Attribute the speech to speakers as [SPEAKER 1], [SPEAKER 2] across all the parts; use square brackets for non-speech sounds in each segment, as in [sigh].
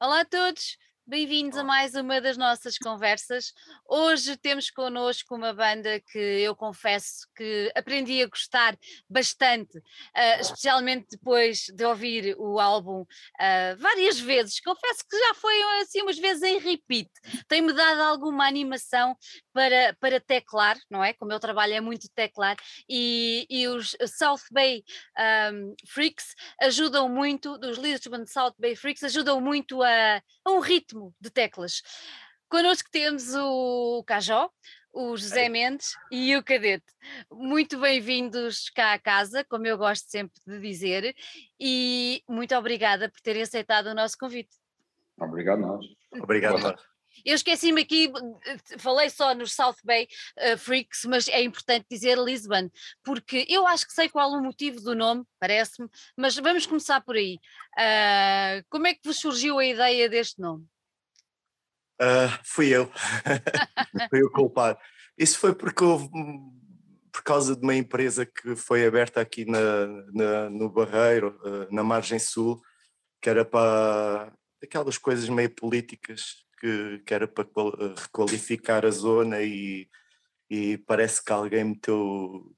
[SPEAKER 1] Olá a todos, bem-vindos a mais uma das nossas conversas. Hoje temos connosco uma banda que eu confesso que aprendi a gostar bastante, uh, especialmente depois de ouvir o álbum uh, várias vezes. Confesso que já foi assim umas vezes em repeat. Tem-me dado alguma animação para, para teclar, não é? Como eu trabalho é muito teclar, e, e os South Bay um, Freaks ajudam muito, dos Lisbon South Bay Freaks ajudam muito a, a um ritmo de teclas. Connosco temos o Cajó, o José Mendes e o Cadete. Muito bem-vindos cá à casa, como eu gosto sempre de dizer, e muito obrigada por terem aceitado o nosso convite.
[SPEAKER 2] Obrigado, nós.
[SPEAKER 3] Obrigado, nós.
[SPEAKER 1] Eu esqueci-me aqui, falei só nos South Bay uh, Freaks, mas é importante dizer Lisbon, porque eu acho que sei qual o motivo do nome, parece-me, mas vamos começar por aí. Uh, como é que vos surgiu a ideia deste nome?
[SPEAKER 3] Uh, fui eu, [laughs] fui o culpado. Isso foi porque houve, por causa de uma empresa que foi aberta aqui na, na no Barreiro, na margem sul, que era para aquelas coisas meio políticas que, que era para eh, requalificar a zona e, e parece que alguém meteu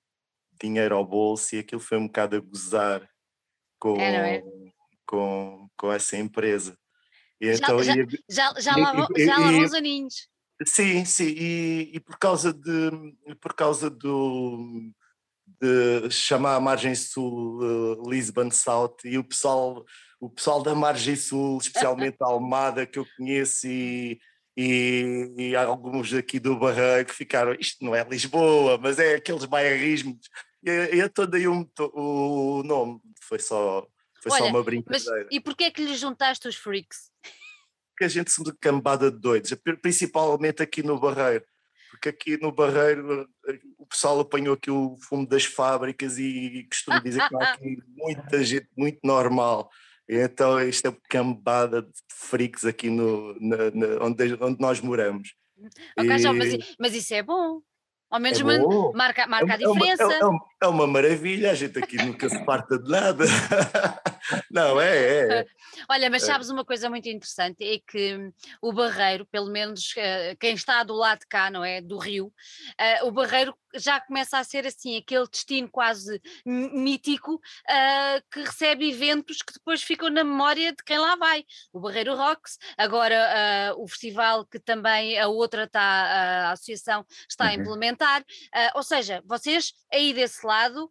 [SPEAKER 3] dinheiro ao bolso e aquilo foi um bocado a gozar com,
[SPEAKER 1] é, é?
[SPEAKER 3] com, com essa empresa.
[SPEAKER 1] E já, então, já, e, já, já, vão, já vão os aninhos.
[SPEAKER 3] Sim, sim, e, e, por causa de por causa do de chamar a margem sul uh, Lisbon South e o pessoal o pessoal da Margem Sul, especialmente a Almada, que eu conheço, e, e, e alguns aqui do Barranco ficaram, isto não é Lisboa, mas é aqueles bairrismos. E, e é todo o, o nome, foi só, foi
[SPEAKER 1] Olha,
[SPEAKER 3] só uma brincadeira.
[SPEAKER 1] Mas, e porquê é que lhe juntaste os freaks?
[SPEAKER 3] Porque a gente se cambada de doidos, principalmente aqui no Barreiro porque aqui no Barreiro o pessoal apanhou aqui o fumo das fábricas e costumo dizer que há aqui [laughs] muita gente muito normal então, isto é uma cambada de freaks aqui no, na, na, onde, onde nós moramos.
[SPEAKER 1] Okay, e... mas, mas, isso é bom. Ao menos é uma, marca, marca é, a diferença.
[SPEAKER 3] É uma, é, uma, maravilha, a gente aqui nunca se parta de nada. [laughs] Não, é, é. [laughs]
[SPEAKER 1] Olha, mas é. sabes uma coisa muito interessante, é que o Barreiro, pelo menos eh, quem está do lado de cá, não é, do Rio, uh, o Barreiro já começa a ser assim, aquele destino quase mítico uh, que recebe eventos que depois ficam na memória de quem lá vai. O Barreiro Rocks, agora uh, o festival que também a outra está, a associação está uhum. a implementar, ou seja, vocês aí desse lado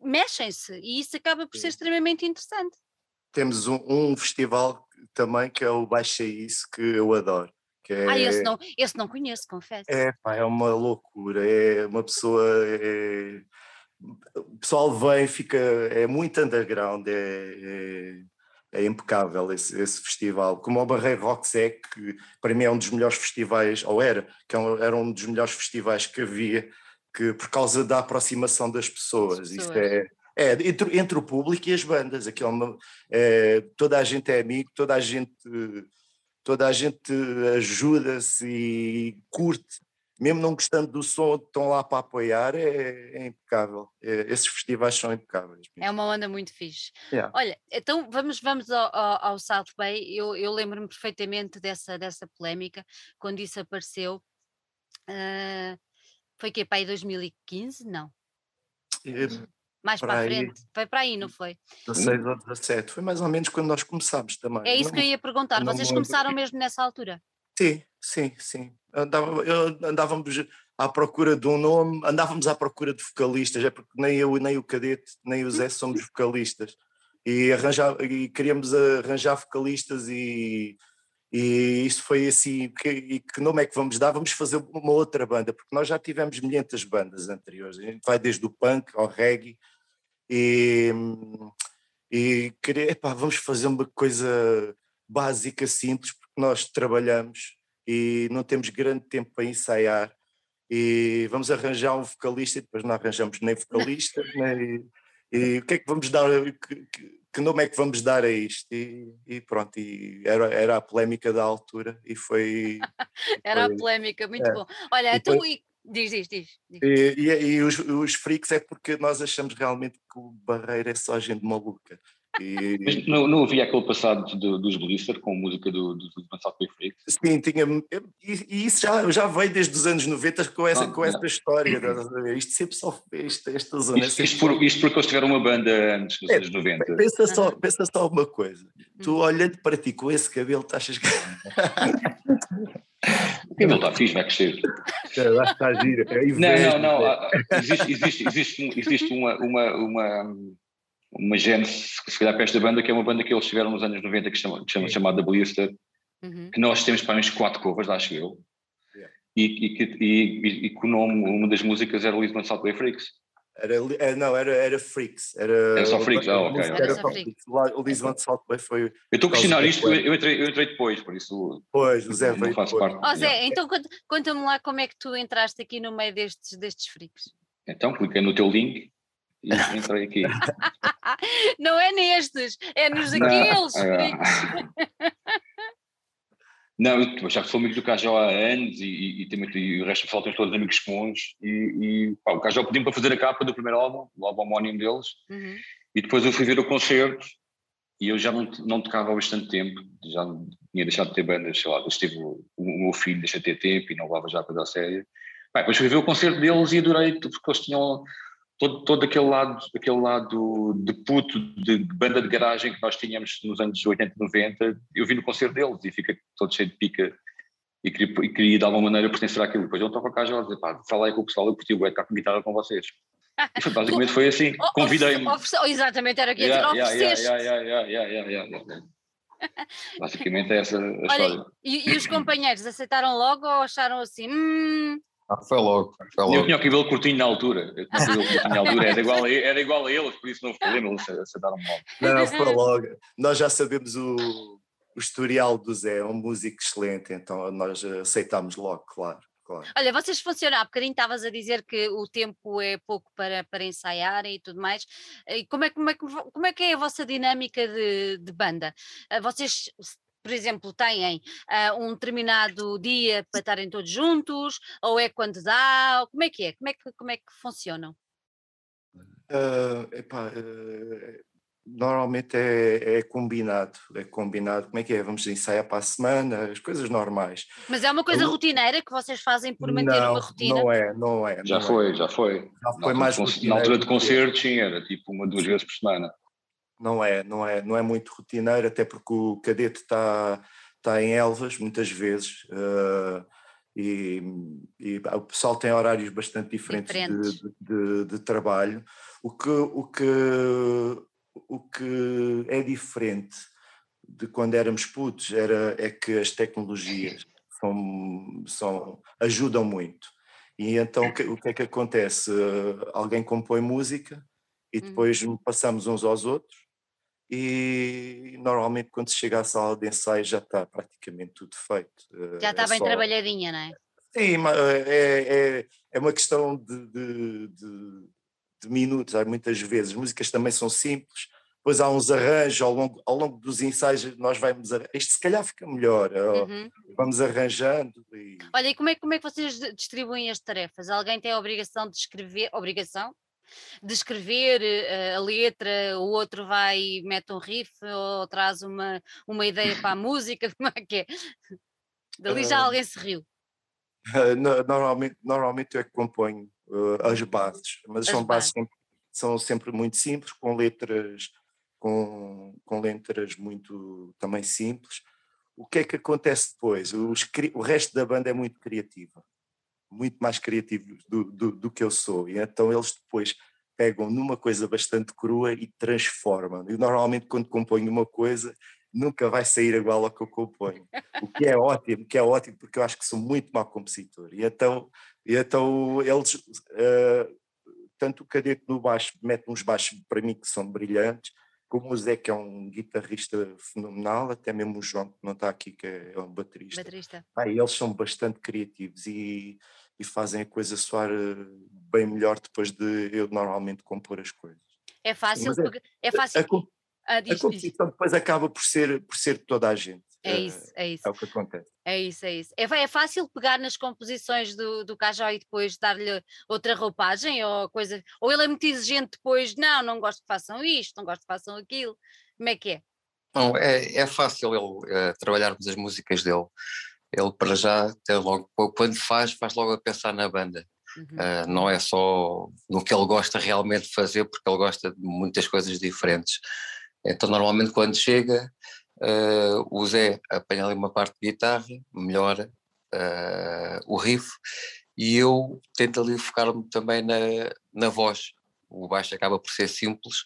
[SPEAKER 1] mexem-se e isso acaba por ser extremamente interessante.
[SPEAKER 3] Temos um, um festival também que é o Baixa Isso, que eu adoro. Que é,
[SPEAKER 1] ah, esse não, esse não conheço, confesso.
[SPEAKER 3] É, pá, é uma loucura, é uma pessoa. É, o pessoal vem, fica. É muito underground, é, é, é impecável esse, esse, festival. Como o Barreiro Rocks é, que para mim é um dos melhores festivais, ou era, que é era um dos melhores festivais que havia que por causa da aproximação das pessoas, pessoas. isto é, é entre, entre, o público e as bandas, aqui é uma, é, toda a gente é amigo, toda a gente toda a gente ajuda-se e curte, mesmo não gostando do som, estão lá para apoiar, é, é impecável. É, esses festivais são impecáveis.
[SPEAKER 1] É uma onda muito fixe.
[SPEAKER 3] Yeah.
[SPEAKER 1] Olha, então vamos, vamos ao, ao, ao South Bay. Eu, eu lembro-me perfeitamente dessa, dessa polémica, quando isso apareceu. Uh, foi que para aí 2015? Não.
[SPEAKER 3] É,
[SPEAKER 1] mais para, para a frente. Foi para aí, não foi?
[SPEAKER 3] 16 ou 17. Foi mais ou menos quando nós começámos também.
[SPEAKER 1] É isso não, que eu ia perguntar. Vocês começaram mesmo nessa altura?
[SPEAKER 3] Sim, sim, sim. Andava, andávamos à procura de um nome, andávamos à procura de vocalistas, é porque nem eu, nem o Cadete, nem o Zé somos vocalistas. E, arranjar, e queríamos arranjar vocalistas e e isso foi assim, que, e que nome é que vamos dar? Vamos fazer uma outra banda, porque nós já tivemos milhentas bandas anteriores, a gente vai desde o punk ao reggae, e, e querer, epá, vamos fazer uma coisa básica, simples, nós trabalhamos e não temos grande tempo para ensaiar, e vamos arranjar um vocalista, e depois não arranjamos nem vocalista, [laughs] nem, e o que é que vamos dar, que, que nome é que vamos dar a isto? E, e pronto, e era, era a polémica da altura e foi. [laughs]
[SPEAKER 1] era foi, a polémica, muito é. bom. Olha, e tu. Foi, diz, diz, diz. diz.
[SPEAKER 3] E, e, e, os, os freaks é porque nós achamos realmente que o Barreiro é só gente maluca.
[SPEAKER 2] E... Mas não, não havia aquele passado do, dos Blister com música do, do, do Massacre Freaks?
[SPEAKER 3] Sim, tinha. E, e, isso já, já veio desde os anos 90 com essa, ah, com essa história. Isto sempre só isto, esta zona.
[SPEAKER 2] Isto, isto, por, isto porque eles tiveram uma banda antes dos é, anos 90.
[SPEAKER 3] Pensa só, pensa só uma coisa. Tu hum. olhando para ti com esse cabelo, tu achas que.
[SPEAKER 2] O cabelo está fixe, vai crescer.
[SPEAKER 3] Está giro. É
[SPEAKER 2] não, não, não. Existe, existe, existe, existe uma, uma, uma uma gênese, se calhar para esta banda, que é uma banda que eles tiveram nos anos 90 que chama, chama chamada Blister, uhum. que nós temos para uns quatro covers, acho eu, yeah. e, e, e, e, que o nome, uma das músicas era Lisbon Southway Freaks.
[SPEAKER 3] Era, era, não, era, era Freaks. Era,
[SPEAKER 2] era só Freaks, ah, ok.
[SPEAKER 3] Era, só Freaks. O Lisbon Southway foi. Eu
[SPEAKER 2] estou a questionar isto, eu entrei, eu entrei depois, por isso.
[SPEAKER 3] Pois, o Zé veio. Faço
[SPEAKER 1] parte. Oh, Zé, então conta-me lá como é que tu entraste aqui no meio destes, destes freaks.
[SPEAKER 2] Então, cliquei no teu link e entrei aqui. [laughs]
[SPEAKER 1] Não é nestes, é nos daqueles. [laughs]
[SPEAKER 2] Não, eu já sou amigo do Cajó há anos e, e, e, e o resto do pessoal tem todos amigos comuns e, e pá, o Cajó pediu para fazer a capa do primeiro álbum, o álbum homónimo deles, uhum. e depois eu fui ver o concerto e eu já não, não tocava há bastante tempo, já tinha deixado de ter bandas, sei lá, estive o, o meu filho deixa de ter tempo e não levava já a coisa a sério. Pá, depois fui ver o concerto deles e adorei, porque eles tinham todo, todo aquele lado, aquele lado de puto, de banda de garagem que nós tínhamos nos anos 80 e 90, eu vi no concerto deles e fica todo cheio de pica e queria, e queria de alguma maneira pertencer àquilo. Depois eu toco a casa e dizer, pá, fala aí com o pessoal, eu curti o tocar com guitarra com vocês. E basicamente foi assim, [laughs] convidei-me.
[SPEAKER 1] Exatamente, era o que ia dizer, ofereceste.
[SPEAKER 2] Basicamente é essa a Olha, história.
[SPEAKER 1] E, e, os companheiros aceitaram logo ou acharam assim, hum,
[SPEAKER 4] ah, foi logo, foi logo.
[SPEAKER 2] Eu tinha o cabelo curtinho na altura. Eu tinha o cabelo curtinho na altura, era igual a, era igual a eles, por isso não foi eles aceitaram mal.
[SPEAKER 3] Não, foi logo. Nós já sabemos o, o historial do Zé, é um músico excelente, então nós aceitámos logo, claro. Claro.
[SPEAKER 1] Olha, vocês funcionam, há bocadinho estavas a dizer que o tempo é pouco para, para ensaiar e tudo mais. E como, é, como, é, como é que é a vossa dinâmica de, de banda? Ah, vocês por exemplo, têm uh, um determinado dia para estarem todos juntos, ou é quando dá, como é que é? Como é que, como é que funcionam?
[SPEAKER 3] Uh, epá, uh, normalmente é, é, combinado, é combinado, como é que é? Vamos ensaiar para a semana, as coisas normais.
[SPEAKER 1] Mas é uma coisa Eu, rotineira que vocês fazem por manter
[SPEAKER 3] não,
[SPEAKER 1] uma rotina?
[SPEAKER 3] Não é, não é.
[SPEAKER 2] Já
[SPEAKER 3] não
[SPEAKER 2] foi,
[SPEAKER 3] é.
[SPEAKER 2] já foi.
[SPEAKER 3] Já foi na mais
[SPEAKER 2] altura, Na altura de concertos, sim, era tipo uma, duas vezes por semana
[SPEAKER 3] não é, não é, não é muito rotineiro, até porque o cadete está, está em Elvas muitas vezes uh, e, e, o pessoal tem horários bastante diferentes, diferentes. De, de, de, trabalho. O que, o, que, o que é diferente de quando éramos putos era, é que as tecnologias são, são, ajudam muito. E então o que, o que é que acontece? Alguém compõe música e uhum. depois uhum. passamos uns aos outros e normalmente quando se chega à sala de ensaio já está praticamente tudo feito.
[SPEAKER 1] Eh, já está é bem só... trabalhadinha, não é?
[SPEAKER 3] Sim, eh, é, é, é uma questão de, de, de, de, minutos, há muitas vezes. As músicas também são simples, depois há uns arranjos ao longo, ao longo dos ensaios, nós vamos. Isto se calhar fica melhor, uhum. vamos arranjando. E...
[SPEAKER 1] Olha, e como é, como é que vocês distribuem as tarefas? Alguém tem a obrigação de escrever? Obrigação? De escrever uh, a letra, o outro vai e mete um riff ou traz uma, uma ideia para a [laughs] música, [laughs] como é que é? Dali já uh, alguém se riu.
[SPEAKER 3] Uh, normalmente, normalmente eu é que componho as bases, mas as são bases, sempre, são sempre muito simples, com letras, com, com letras muito também simples. O que é que acontece depois? Os, o resto da banda é muito criativa muito mais criativos do, do, do, que eu sou. E então eles depois pegam numa coisa bastante crua e transformam. E normalmente quando componho uma coisa nunca vai sair igual ao que eu componho. O que é ótimo, que é ótimo porque eu acho que sou muito mau compositor. E então, e então eles, uh, tanto o cadete no baixo, mete uns baixos para mim que são brilhantes, como o Zé, que é um guitarrista fenomenal, até mesmo o João, que não está aqui, que é um baterista.
[SPEAKER 1] baterista.
[SPEAKER 3] Ah, eles são bastante criativos e, e fazem a coisa soar eh, bem melhor depois de eu normalmente compor as coisas.
[SPEAKER 1] É fácil, Sim, é, é, fácil.
[SPEAKER 3] A, a, ah, a composição diz. depois acaba por ser, por ser toda a gente.
[SPEAKER 1] É isso, é isso.
[SPEAKER 3] É o que acontece.
[SPEAKER 1] É isso, é isso. É, é fácil pegar nas composições do, do Cajó e depois dar-lhe outra roupagem ou coisa. Ou ele é muito exigente depois, não, não gosto que façam isto, não gosto que façam aquilo. Como é que é?
[SPEAKER 4] Não, é, é fácil ele é, trabalharmos as músicas dele. Ele para já tem logo, quando faz, faz logo a pensar na banda. Uhum. Uh, não é só no que ele gosta realmente de fazer, porque ele gosta de muitas coisas diferentes. Então, normalmente, quando chega, uh, o Zé apanha ali uma parte de guitarra, melhora uh, o riff, e eu tento ali focar-me também na, na voz. O baixo acaba por ser simples,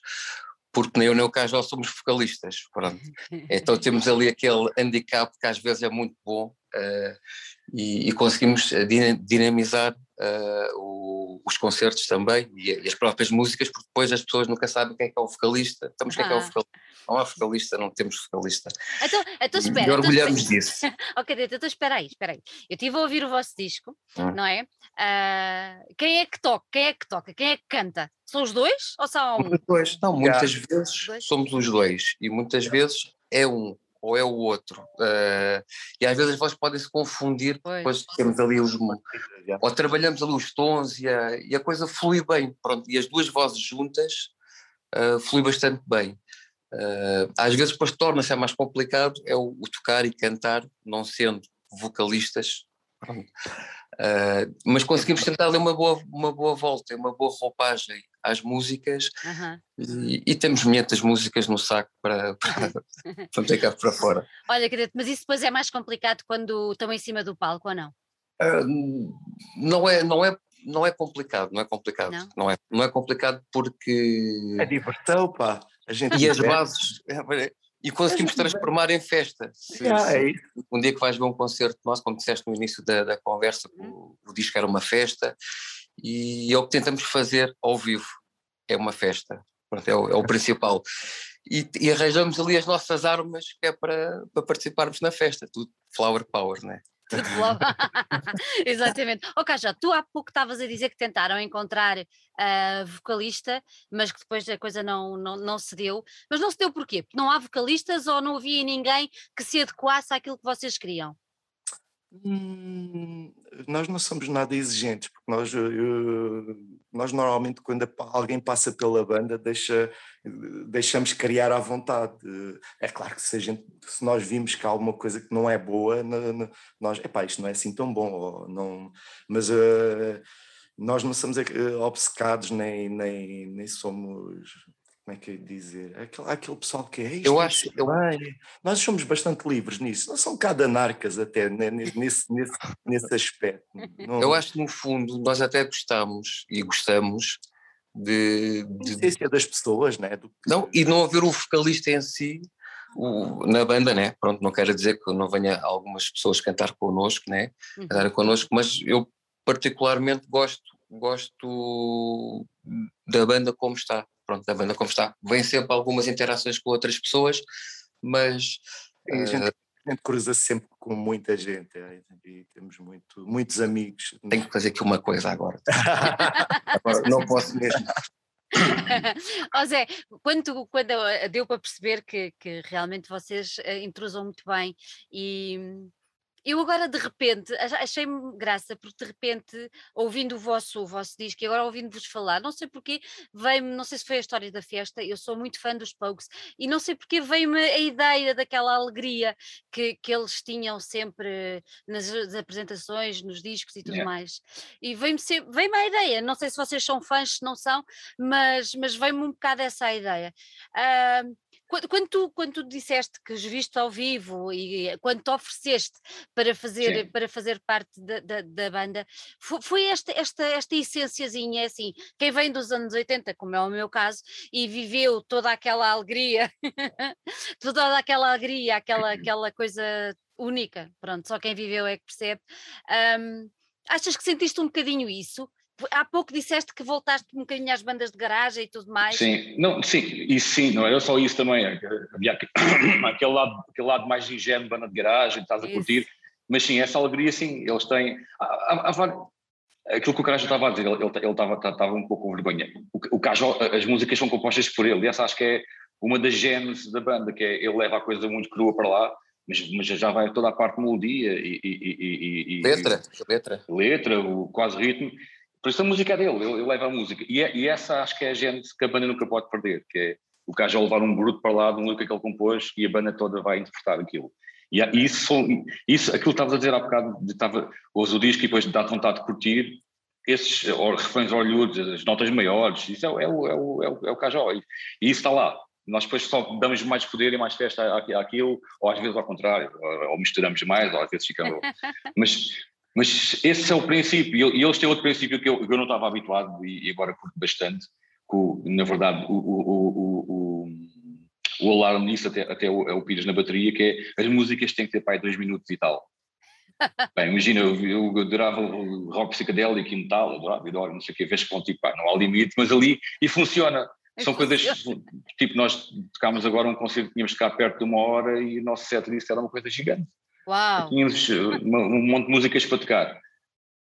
[SPEAKER 4] porque nem eu nem o Cajó somos vocalistas, pronto. [laughs] Então temos ali aquele handicap que às vezes é muito bom uh, e, e, conseguimos dinamizar uh, o, os concertos também e, e, as próprias músicas, porque depois as pessoas nunca sabem quem é que é o vocalista. Estamos quem é que é o ah. vocalista. Não há vocalista, não temos vocalista.
[SPEAKER 1] Então, então espera. E
[SPEAKER 4] orgulhamos então, disso. [laughs]
[SPEAKER 1] ok, então espera aí, espera aí. Eu estive a ouvir o vosso disco, hum. não é? Uh, quem é que toca? Quem é que toca? Quem é que canta? São os dois ou só um?
[SPEAKER 4] Os dois. Não, muitas vezes somos os dois e muitas vezes é um ou é o outro. Uh, e às vezes as vozes podem se confundir, pois. depois temos ali os. Ou trabalhamos ali os tons e a, e a coisa flui bem. Pronto, e as duas vozes juntas uh, flui bastante bem. Uh, às vezes depois torna-se mais complicado é o, o, tocar e cantar, não sendo vocalistas. Uh, mas conseguimos tentar dar uma boa, uma boa volta, uma boa roupagem às músicas uhum. e, e, temos muitas músicas no saco para, para, [laughs] para meter cá para fora.
[SPEAKER 1] Olha, Cadete, mas isso depois é mais complicado quando estão em cima do palco ou não?
[SPEAKER 4] Uh, não é, não é não é complicado, não é complicado, não. não, é, não é complicado porque
[SPEAKER 3] é diversão, pá. A gente
[SPEAKER 4] e as bases, é, e conseguimos transformar em festa. Se, ah, é um dia que vais ver um concerto nosso, como disseste no início da, da conversa, uhum. o, o disco era uma festa, e é o que tentamos fazer ao vivo, é uma festa, Pronto, é, o, é o principal. E, e, arranjamos ali as nossas armas que é para, para participarmos na festa, tudo flower power, não é?
[SPEAKER 1] Tudo. [laughs] Exatamente. Ok, já tu há pouco estavas a dizer que tentaram encontrar uh, vocalista, mas que depois a coisa não, não, não se deu. Mas não se deu porquê? Porque não há vocalistas ou não havia ninguém que se adequasse àquilo que vocês queriam?
[SPEAKER 3] Hum, nós não somos nada exigentes, porque nós, eu, nós normalmente quando alguém passa pela banda deixa, deixamos criar à vontade. É claro que se, gente, se nós vimos que há alguma coisa que não é boa, nós, epá, isto não é assim tão bom, não, mas uh, nós não somos obcecados nem, nem, nem somos como é que é dizer? Aquele, aquele pessoal que é isto.
[SPEAKER 4] Eu acho. Eu...
[SPEAKER 3] Nós somos bastante livres nisso. Não são cada anarcas até [laughs] nesse, nesse, nesse aspecto.
[SPEAKER 4] Não... Eu acho que no fundo nós até gostamos e gostamos de. de...
[SPEAKER 3] essência das pessoas, né? Do...
[SPEAKER 4] Não, e não haver o vocalista em si. O, na banda, né? Pronto, não quero dizer que não venha algumas pessoas cantar connosco, né? Uhum. Cantar connosco, mas eu particularmente gosto, gosto da banda como está pronto, da banda como está. Vem sempre algumas interações com outras pessoas, mas.
[SPEAKER 3] a, gente, uh, a gente cruza sempre com muita gente é, e temos muito, muitos amigos.
[SPEAKER 4] Tenho que fazer aqui uma coisa agora. [laughs] agora não posso mesmo. [laughs]
[SPEAKER 1] oh Zé, quando, quando deu para perceber que, que realmente vocês uh, intrusam muito bem e eu agora de repente achei-me graça porque de repente ouvindo o vosso, o vosso disco e agora ouvindo-vos falar, não sei porque veio-me, não sei se foi a história da festa, eu sou muito fã dos Pogues e não sei porque veio-me a ideia daquela alegria que, que eles tinham sempre nas, nas apresentações, nos discos e tudo yeah. mais. E veio-me veio a ideia, não sei se vocês são fãs, se não são, mas, mas veio-me um bocado essa ideia. Uh, quando, quando, tu, quando tu disseste que os viste ao vivo e quando te ofereceste para fazer, para fazer parte da, da, da banda, foi, foi, esta, esta, esta essenciazinha, é assim, quem vem dos anos 80, como é o meu caso, e viveu toda aquela alegria, [laughs] toda aquela alegria, aquela, aquela coisa única, pronto, só quem viveu é que percebe. Um, achas que sentiste um bocadinho isso? Há pouco disseste que voltaste um bocadinho às bandas de garagem e tudo mais.
[SPEAKER 2] Sim, não, sim, isso sim, não era só isso também, é havia [coughs] aquele lado, aquele lado mais ingênuo, banda de garagem, estás a isso. curtir, mas sim, essa alegria sim, eles têm, há, há, há, aquilo que o Cajó estava a dizer, ele, ele estava, estava um pouco com vergonha, o, o Cajó, as músicas são compostas por ele, e essa acho que é uma das genes da banda, que é, ele leva a coisa muito crua para lá, mas, mas já vai toda a parte de melodia e, e, e,
[SPEAKER 4] e letra, letra,
[SPEAKER 2] letra, o quase ritmo, por isso a música é dele, ele, ele leva a música. E, é, e, essa acho que é a gente que a banda nunca pode perder, que é o Cajol levar um bruto para lá de um look que ele compôs e a banda toda vai interpretar aquilo. E, isso, isso, aquilo que estavas a dizer há bocado, de, estava, ouves o disco e depois dá vontade de curtir, esses refrões orlhudos, as notas maiores, isso é, é, o, é, o, é, o, é o Cajol. E, e isso está lá. Nós depois só damos mais poder e mais festa àquilo, ou às vezes ao contrário, ou, ou misturamos mais, ou às vezes ficamos. [laughs] mas, mas esse é o princípio, e eles têm outro princípio que eu, que eu não estava habituado e, agora curto bastante, que, na verdade, o, o, o, o alarme nisso até, até o, é o Pires na bateria, que é as músicas têm que ter pai dois minutos e tal. [laughs] Bem, imagina, eu, eu adorava rock psicadélico e metal, adorava, adoro, não sei o que, vez que tipo, pá, não há limite, mas ali, e funciona. São coisas, tipo, nós tocámos agora um concerto, tínhamos de ficar perto de uma hora e o nosso set list era uma coisa gigante.
[SPEAKER 1] Uau!
[SPEAKER 2] Tínhamos eh, um monte de músicas para tocar.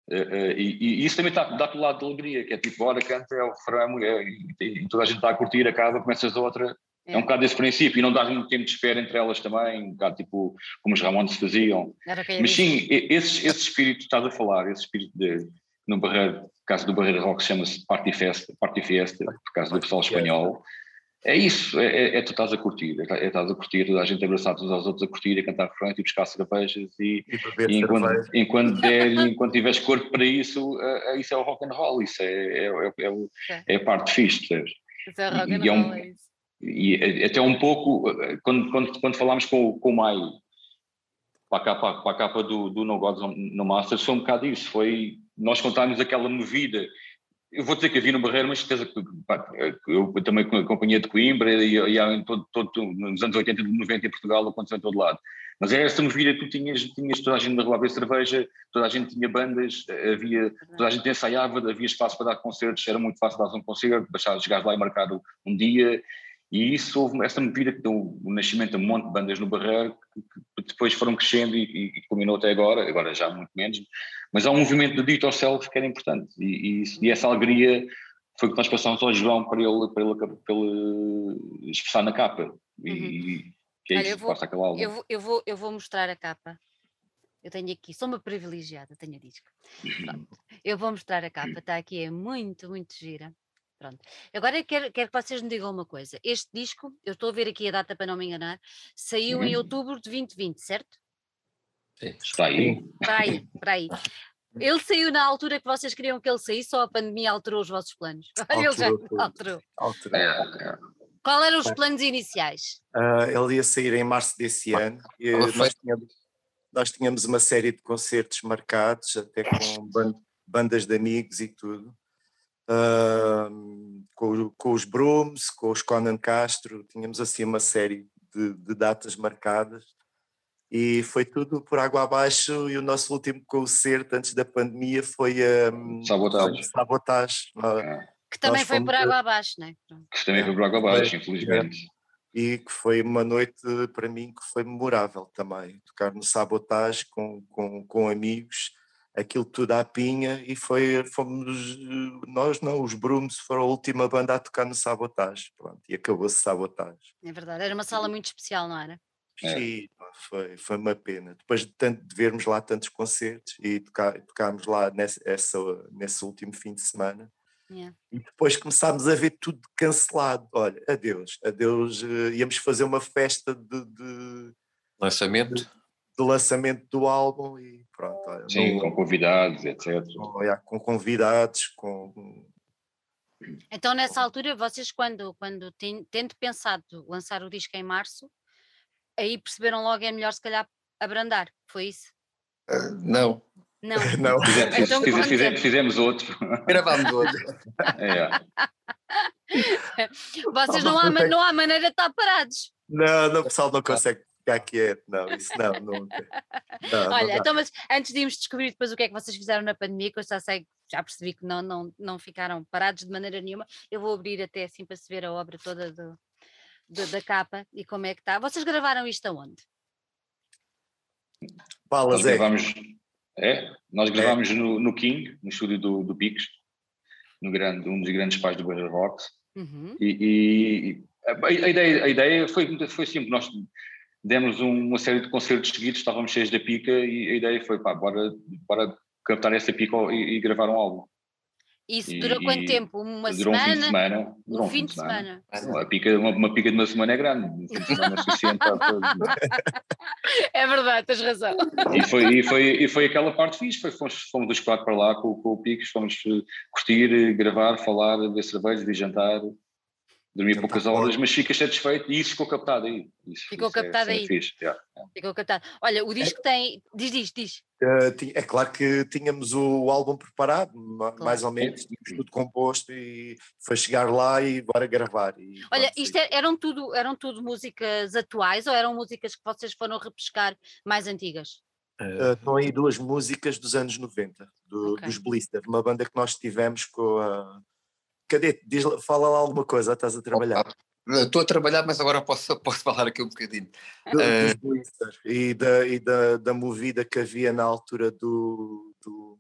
[SPEAKER 2] Uh, uh, e, e, isso também dá-te o lado de alegria, que é tipo, ora, canta, é o refrão, a mulher, e, e, toda a gente está a curtir, acaba, começas outra. É. é um bocado esse princípio, e não dá muito tempo de espera entre elas também, um bocado tipo como os Ramones faziam. Mas sim, esse, esse espírito que estás a falar, esse espírito de, no Barreiro, caso do Barreiro Rock chama-se Party Festa, Party Fiesta, por causa do pessoal espanhol. É isso, é, é, é, tu estás a curtir, é, é estás a curtir, toda a gente abraçado uns aos outros a curtir, a cantar frente e buscar cervejas e, e, e enquanto, enquanto [laughs] der e enquanto tiveres corpo para isso, uh, isso é o rock and roll, isso é, é, é, é, é a parte fixe, percebes?
[SPEAKER 1] Isso é rock and e, roll, é isso.
[SPEAKER 2] E até um pouco, quando, quando, quando falámos com, com o Maio, para a capa, para a capa do, do No Gods no Masters, foi um bocado isso, foi nós contarmos aquela movida eu vou dizer que havia no Barreiro, mas certeza que pá, eu também acompanhei de Coimbra e, e, e todo, todo, nos anos 80 e 90 em Portugal aconteceu em todo lado. Mas é essa movida que tu tinhas, tinhas toda a gente na rua a beber cerveja, toda a gente tinha bandas, havia, toda a gente ensaiava, havia espaço para dar concertos, era muito fácil dar um concerto, deixar chegar lá e marcar um dia, e isso houve essa movida que deu o nascimento de um monte de bandas no Barreiro, que depois foram crescendo e, e, culminou até agora, agora já muito menos, mas há um movimento de dito yourself que era importante e, e, e, essa alegria foi que nós passamos ao João para ele, para ele, para ele expressar na capa. E uhum. que é Olha, isso eu vou, que aquele álbum.
[SPEAKER 1] Eu vou, eu, vou, eu vou mostrar a capa. Eu tenho aqui, sou uma privilegiada, tenho a disco. [laughs] Uhum. Eu vou mostrar a capa, [laughs] está aqui, é muito, muito gira. Pronto. Agora quero, quero que vocês me digam uma coisa. Este disco, eu estou a ver aqui a data para não me enganar, saiu uhum. em outubro de 2020, certo?
[SPEAKER 2] Sim, está aí.
[SPEAKER 1] Está aí, está aí. [laughs] Ele saiu na altura que vocês queriam que ele saísse ou a pandemia alterou os vossos planos? [laughs] Olha, ele já alterou. alterou. É, é. Qual eram os planos iniciais?
[SPEAKER 3] Uh, ele ia sair em março desse ano. E nós, tínhamos, nós tínhamos uma série de concertos marcados, até com bandas de amigos e tudo. Uh, com, com, os Brooms, com os Conan Castro, tínhamos assim uma série de, de datas marcadas e foi tudo por água abaixo e o nosso último concerto antes da pandemia foi a um,
[SPEAKER 2] sabotagem.
[SPEAKER 3] sabotagem.
[SPEAKER 1] É. Que também foi por água abaixo, não é?
[SPEAKER 2] Que também foi por água abaixo, infelizmente.
[SPEAKER 3] E que foi uma noite para mim que foi memorável também, tocar no sabotagem com, com, com amigos, aquilo tudo à pinha e foi, fomos, nós não, os Brooms foram a última banda a tocar no sabotagem, pronto, e acabou-se sabotagem.
[SPEAKER 1] É verdade, era uma sala muito especial, não era?
[SPEAKER 3] É. Sim, foi, foi uma pena. Depois de, tanto, de vermos lá tantos concertos e tocar, tocarmos lá nesse, essa, nesse último fim de semana,
[SPEAKER 1] yeah.
[SPEAKER 3] e depois começámos a ver tudo cancelado. Olha, adeus, adeus. Uh, íamos fazer uma festa de, de
[SPEAKER 4] lançamento. De,
[SPEAKER 3] de, lançamento do álbum e pronto. Olha,
[SPEAKER 2] Sim, não, com convidados, etc.
[SPEAKER 3] Com, com convidados, com.
[SPEAKER 1] Então, nessa altura, vocês, quando, quando tendo pensado lançar o disco em março, aí perceberam logo é melhor se calhar abrandar, foi isso?
[SPEAKER 4] Uh, não.
[SPEAKER 1] Não. [laughs]
[SPEAKER 3] não.
[SPEAKER 2] Fizemos, então, fizemos, fizemos, fizemos outro.
[SPEAKER 4] Gravámos outro. [laughs]
[SPEAKER 2] É.
[SPEAKER 1] Vocês não há, não há maneira de estar parados.
[SPEAKER 3] Não, não, o pessoal não consegue ficar quieto, não, isso não, nunca.
[SPEAKER 1] Não, Olha, não então, mas antes de irmos descobrir depois o que é que vocês fizeram na pandemia, que eu já sei, já percebi que não, não, não ficaram parados de maneira nenhuma, eu vou abrir até assim para se ver a obra toda do, de, da capa e como é que está. Vocês gravaram isto aonde?
[SPEAKER 3] Balas,
[SPEAKER 2] nós é. gravamos, é, nós gravámos é. no, no, King, no estúdio do, do Pix, no grande, um dos grandes pais do Barra Rocks.
[SPEAKER 1] Uhum.
[SPEAKER 2] E, e a, a, ideia, a ideia foi, foi simples, nós demos uma série de concertos seguidos, estávamos cheios da pica e a ideia foi, pá, bora, bora captar essa pica e, e gravar um álbum.
[SPEAKER 1] Isso e, durou quanto tempo? Uma
[SPEAKER 2] durou
[SPEAKER 1] semana?
[SPEAKER 2] Um fim de semana.
[SPEAKER 1] Durou um fim de semana.
[SPEAKER 2] semana. pica, uma, uma, pica de uma semana é grande. Um fim de semana é suficiente para todos. [laughs]
[SPEAKER 1] É verdade, tens razão.
[SPEAKER 2] E foi, e foi, e foi aquela parte fixe. Foi, fomos, fomos os quatro para lá com, com o Picos, fomos eh, curtir, gravar, falar, ver cerveja, ver jantar dormi então, poucas horas, mas fica satisfeito e isso ficou captado aí. Isso,
[SPEAKER 1] ficou
[SPEAKER 2] isso
[SPEAKER 1] é captado
[SPEAKER 2] é,
[SPEAKER 1] aí.
[SPEAKER 2] Fixe, yeah,
[SPEAKER 1] yeah. Ficou captado. Olha, o disco é, tem. Diz, diz, diz.
[SPEAKER 3] Uh, é claro que tínhamos o álbum preparado, claro. mais ou menos, tínhamos tudo composto e foi chegar lá e bora gravar. E,
[SPEAKER 1] Olha, isto é, eram, tudo, eram tudo músicas atuais ou eram músicas que vocês foram repescar mais antigas?
[SPEAKER 3] Uh, estão aí duas músicas dos anos 90, do, okay. dos Blister, uma banda que nós tivemos com a Cadete, diz, fala lá alguma coisa, estás a trabalhar.
[SPEAKER 4] Estou a trabalhar, mas agora posso, posso falar aqui um bocadinho.
[SPEAKER 3] Do, uh, e da, e da, da movida que havia na altura do, do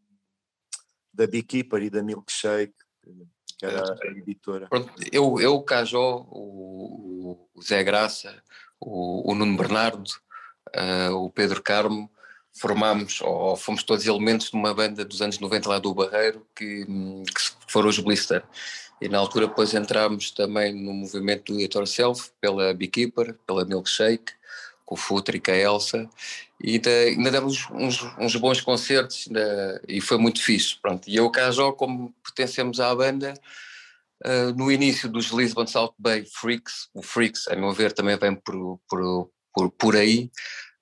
[SPEAKER 3] da Beekeeper e da Milkshake, que era a editora.
[SPEAKER 4] Pronto, eu, eu o Cajó, o, o Zé Graça, o, o Nuno Bernardo, uh, o Pedro Carmo, formámos, ou fomos todos elementos de uma banda dos anos 90 lá do Barreiro, que, que foram os Blister. E na altura depois entrámos também no movimento do It Yourself, pela Beekeeper, pela Milkshake, com o Futre e com a Elsa, e ainda, ainda demos uns, uns bons concertos ainda, e foi muito fixe. Pronto. E eu, Cajó, como pertencemos à banda, uh, no início dos Lisbon South Bay Freaks, o Freaks, a meu ver, também vem por, por, por, por aí,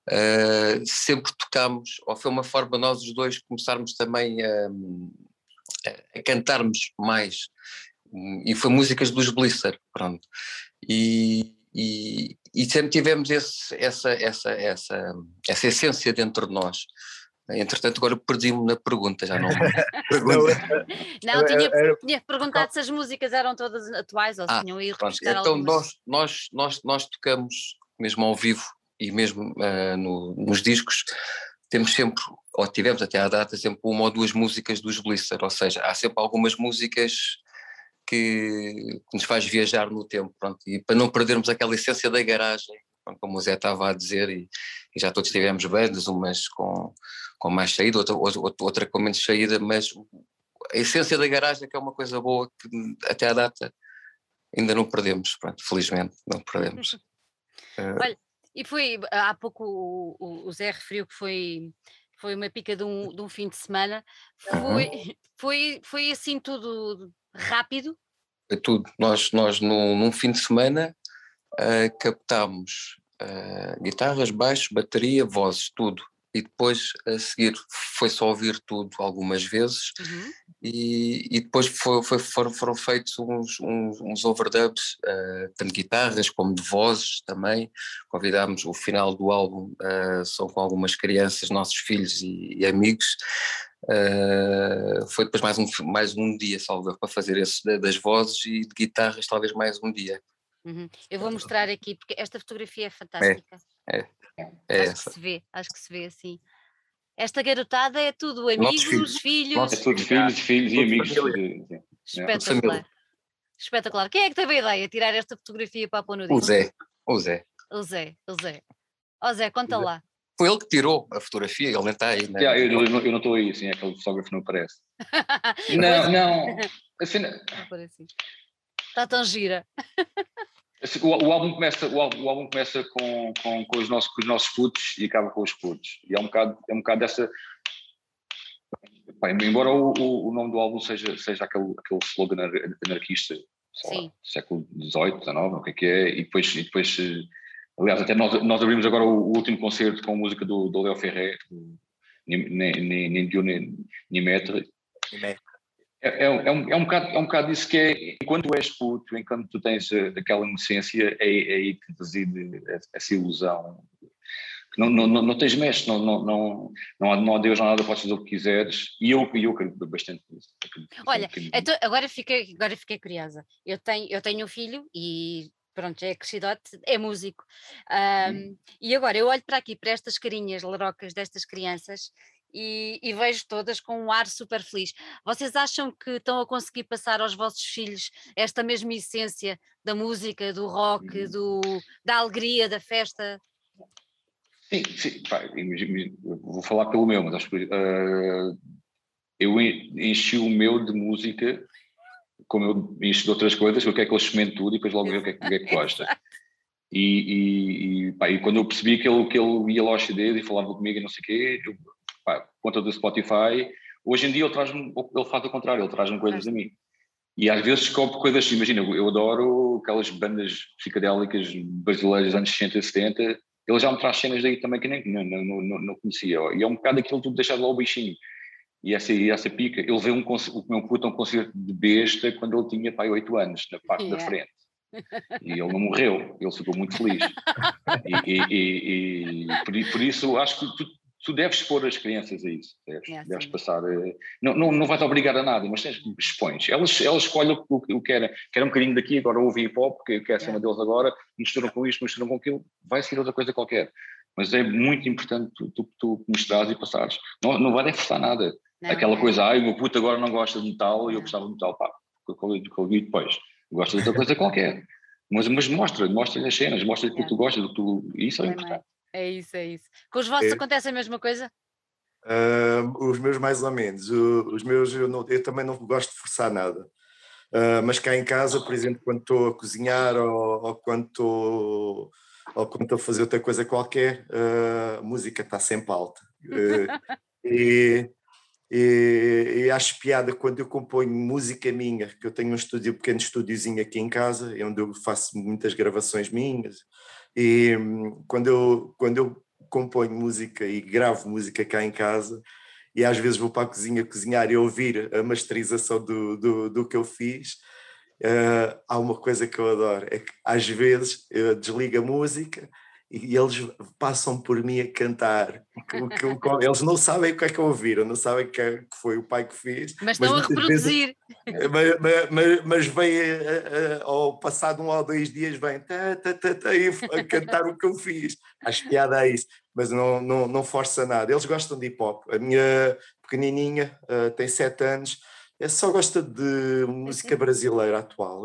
[SPEAKER 4] Uh, sempre tocámos, ou foi uma forma nós os dois começarmos também a, a cantarmos mais, e foi músicas dos Blister, pronto. E, e, e sempre tivemos esse, essa, essa, essa, essa essência dentro de nós. Entretanto, agora perdi-me na pergunta, já não. [laughs]
[SPEAKER 1] não, tinha, tinha perguntado se as músicas eram todas atuais ou se ah, tinham ido
[SPEAKER 4] Então, algumas. nós, nós, nós, nós tocamos mesmo ao vivo e mesmo uh, no, nos discos temos sempre, ou tivemos até à data, sempre uma ou duas músicas dos Blister, ou seja, há sempre algumas músicas que, que nos faz viajar no tempo, pronto, e para não perdermos aquela essência da garagem, como o Zé estava a dizer, e, e já todos tivemos bandas, umas com, com mais saída, outra, outra, outra com menos saída, mas a essência da garagem que é uma coisa boa que até à data ainda não perdemos, pronto, felizmente não perdemos.
[SPEAKER 1] Uh, [laughs] Olha, e foi, há pouco o, o, Zé referiu que foi, foi uma pica de um, de um fim de semana. Foi, uhum. [laughs] foi, foi assim tudo rápido?
[SPEAKER 4] Foi tudo. Nós, nós num, num fim de semana uh, captámos uh, guitarras, baixos, bateria, vozes, tudo e depois a seguir foi só ouvir tudo algumas vezes uhum. e, e depois foi, foi, foram, foram feitos uns, uns, uns overdubs, uh, tanto de guitarras como de vozes também. Convidámos o final do álbum, uh, são com algumas crianças, nossos filhos e, e amigos. Uh, foi depois mais um, mais um dia, salvo para fazer esse das vozes e de guitarras, talvez mais um dia.
[SPEAKER 1] Uhum. Eu vou mostrar aqui, porque esta fotografia é fantástica.
[SPEAKER 4] É, é. É
[SPEAKER 1] acho essa. que se vê, acho que se vê assim. Esta garotada é tudo amigos, filhos. filhos.
[SPEAKER 2] É tudo filhos, filhos e amigos.
[SPEAKER 1] Espetacular. Espetacular. Quem é que teve a ideia de tirar esta fotografia para pôr no
[SPEAKER 4] disco? O Zé. O Zé.
[SPEAKER 1] O Zé, o Zé. Ó Zé, conta lá.
[SPEAKER 4] Foi ele que tirou a fotografia, ele nem está aí. Né?
[SPEAKER 2] Yeah, eu, eu, eu, não estou aí, assim, aquele fotógrafo não aparece. [laughs] não, não. [laughs] Assim, não.
[SPEAKER 1] Está tão gira. [laughs]
[SPEAKER 2] Assim, o, o, álbum começa, o, álbum, o álbum começa com, com, com, os nossos, com os nossos putos e acaba com os putos. E é um bocado, é um bocado dessa. Bem, embora o, o, o, nome do álbum seja, seja aquele, aquele slogan anarquista, lá, século XVIII, XIX, o que é que é, e depois, e depois aliás, até nós, nós abrimos agora o, o último concerto com a música do, do Léo Ferré, nem, nem, nem Metre. É, é, é, um, é, um bocado, é um bocado isso que é, enquanto és puto, enquanto tu tens eh, aquela inocência, é, é aí que reside essa ilusão. Não, não, não, não tens mestre, não, não, não, não, há, não há Deus, não há nada, podes fazer o que quiseres, e eu, eu acredito bastante nisso.
[SPEAKER 1] Olha, então, agora, fiquei, agora fiquei curiosa. Eu tenho, eu tenho um filho e pronto, é crescidote, é músico. Um, hum. E agora eu olho para aqui, para estas carinhas larocas destas crianças e, e, vejo todas com um ar super feliz. Vocês acham que estão a conseguir passar aos vossos filhos esta mesma essência da música, do rock, uhum. do, da alegria, da festa?
[SPEAKER 2] Sim, sim, pá, vou falar pelo meu, mas acho que uh, eu enchi o meu de música, como eu enchi de outras coisas, eu quero que ele experimente tudo e depois logo ver o que é, que, é que [laughs] gosta. E, e, e, pá, e, quando eu percebi que ele, que ele ia lá aos CDs e falava comigo e não sei o quê, eu, pá, conta do Spotify, hoje em dia ele, traz ele faz o contrário, ele traz-me coisas a mim. E às vezes descobre coisas, imagina, eu adoro aquelas bandas psicodélicas brasileiras dos anos 60 e 70, ele já me traz cenas daí também que nem não, não, não, não conhecia. E é um bocado aquilo de deixar lá o bichinho. E essa, e essa pica, ele veio um, o meu puto um concerto de besta quando ele tinha pai 8 anos, na parte yeah. da frente. E ele não morreu, ele ficou muito feliz. [laughs] E, e, e, e por, por, isso acho que tu, tu deves expor as crianças a isso, deves, é, deves passar, eh, não, não, não vais obrigar a nada, mas tens, expões, elas, elas escolhem o que querem, querem um bocadinho daqui, agora ouvem hip hop, porque é a cena é. deles agora, misturam com isto, misturam com aquilo, vai ser outra coisa qualquer, mas é muito importante tu, tu, tu mostrares e passares, não, não vai forçar nada, não, aquela é. coisa, ai o meu puto agora não gosta de metal e eu gostava de metal, pá, que eu ouvi depois, gosta de outra coisa qualquer, mas, mas mostra, mostra as cenas, mostra o que tu gostas, tu, isso é importante.
[SPEAKER 1] É isso, é isso. Com os vossos é. acontece a mesma coisa?
[SPEAKER 3] Uh, os meus mais ou menos. O, os meus eu, não, eu, também não gosto de forçar nada. Uh, mas cá em casa, por exemplo, quando estou a cozinhar ou, ou quando estou ou quando estou a fazer outra coisa qualquer, uh, a música está sempre alta. e, e, e, acho piada quando eu componho música minha, que eu tenho um estúdio, um pequeno estúdiozinho aqui em casa, onde eu faço muitas gravações minhas, e quando eu, quando eu componho música e gravo música cá em casa, e às vezes vou para a cozinha cozinhar e ouvir a masterização do, do, do que eu fiz, uh, há uma coisa que eu adoro, é que às vezes eu desligo a música e eles passam por mim a cantar. eles não sabem o que é que ouviram, não sabem que foi o pai que fez.
[SPEAKER 1] Mas estão a reproduzir.
[SPEAKER 3] Vezes, mas, mas, mas, vem, ao passado um ou dois dias, vem tá, tá, tá, tá, a cantar o que eu fiz. Acho piada a isso, mas não, não, não força nada. Eles gostam de hip hop. A minha pequenininha tem sete anos, só gosta de música brasileira atual,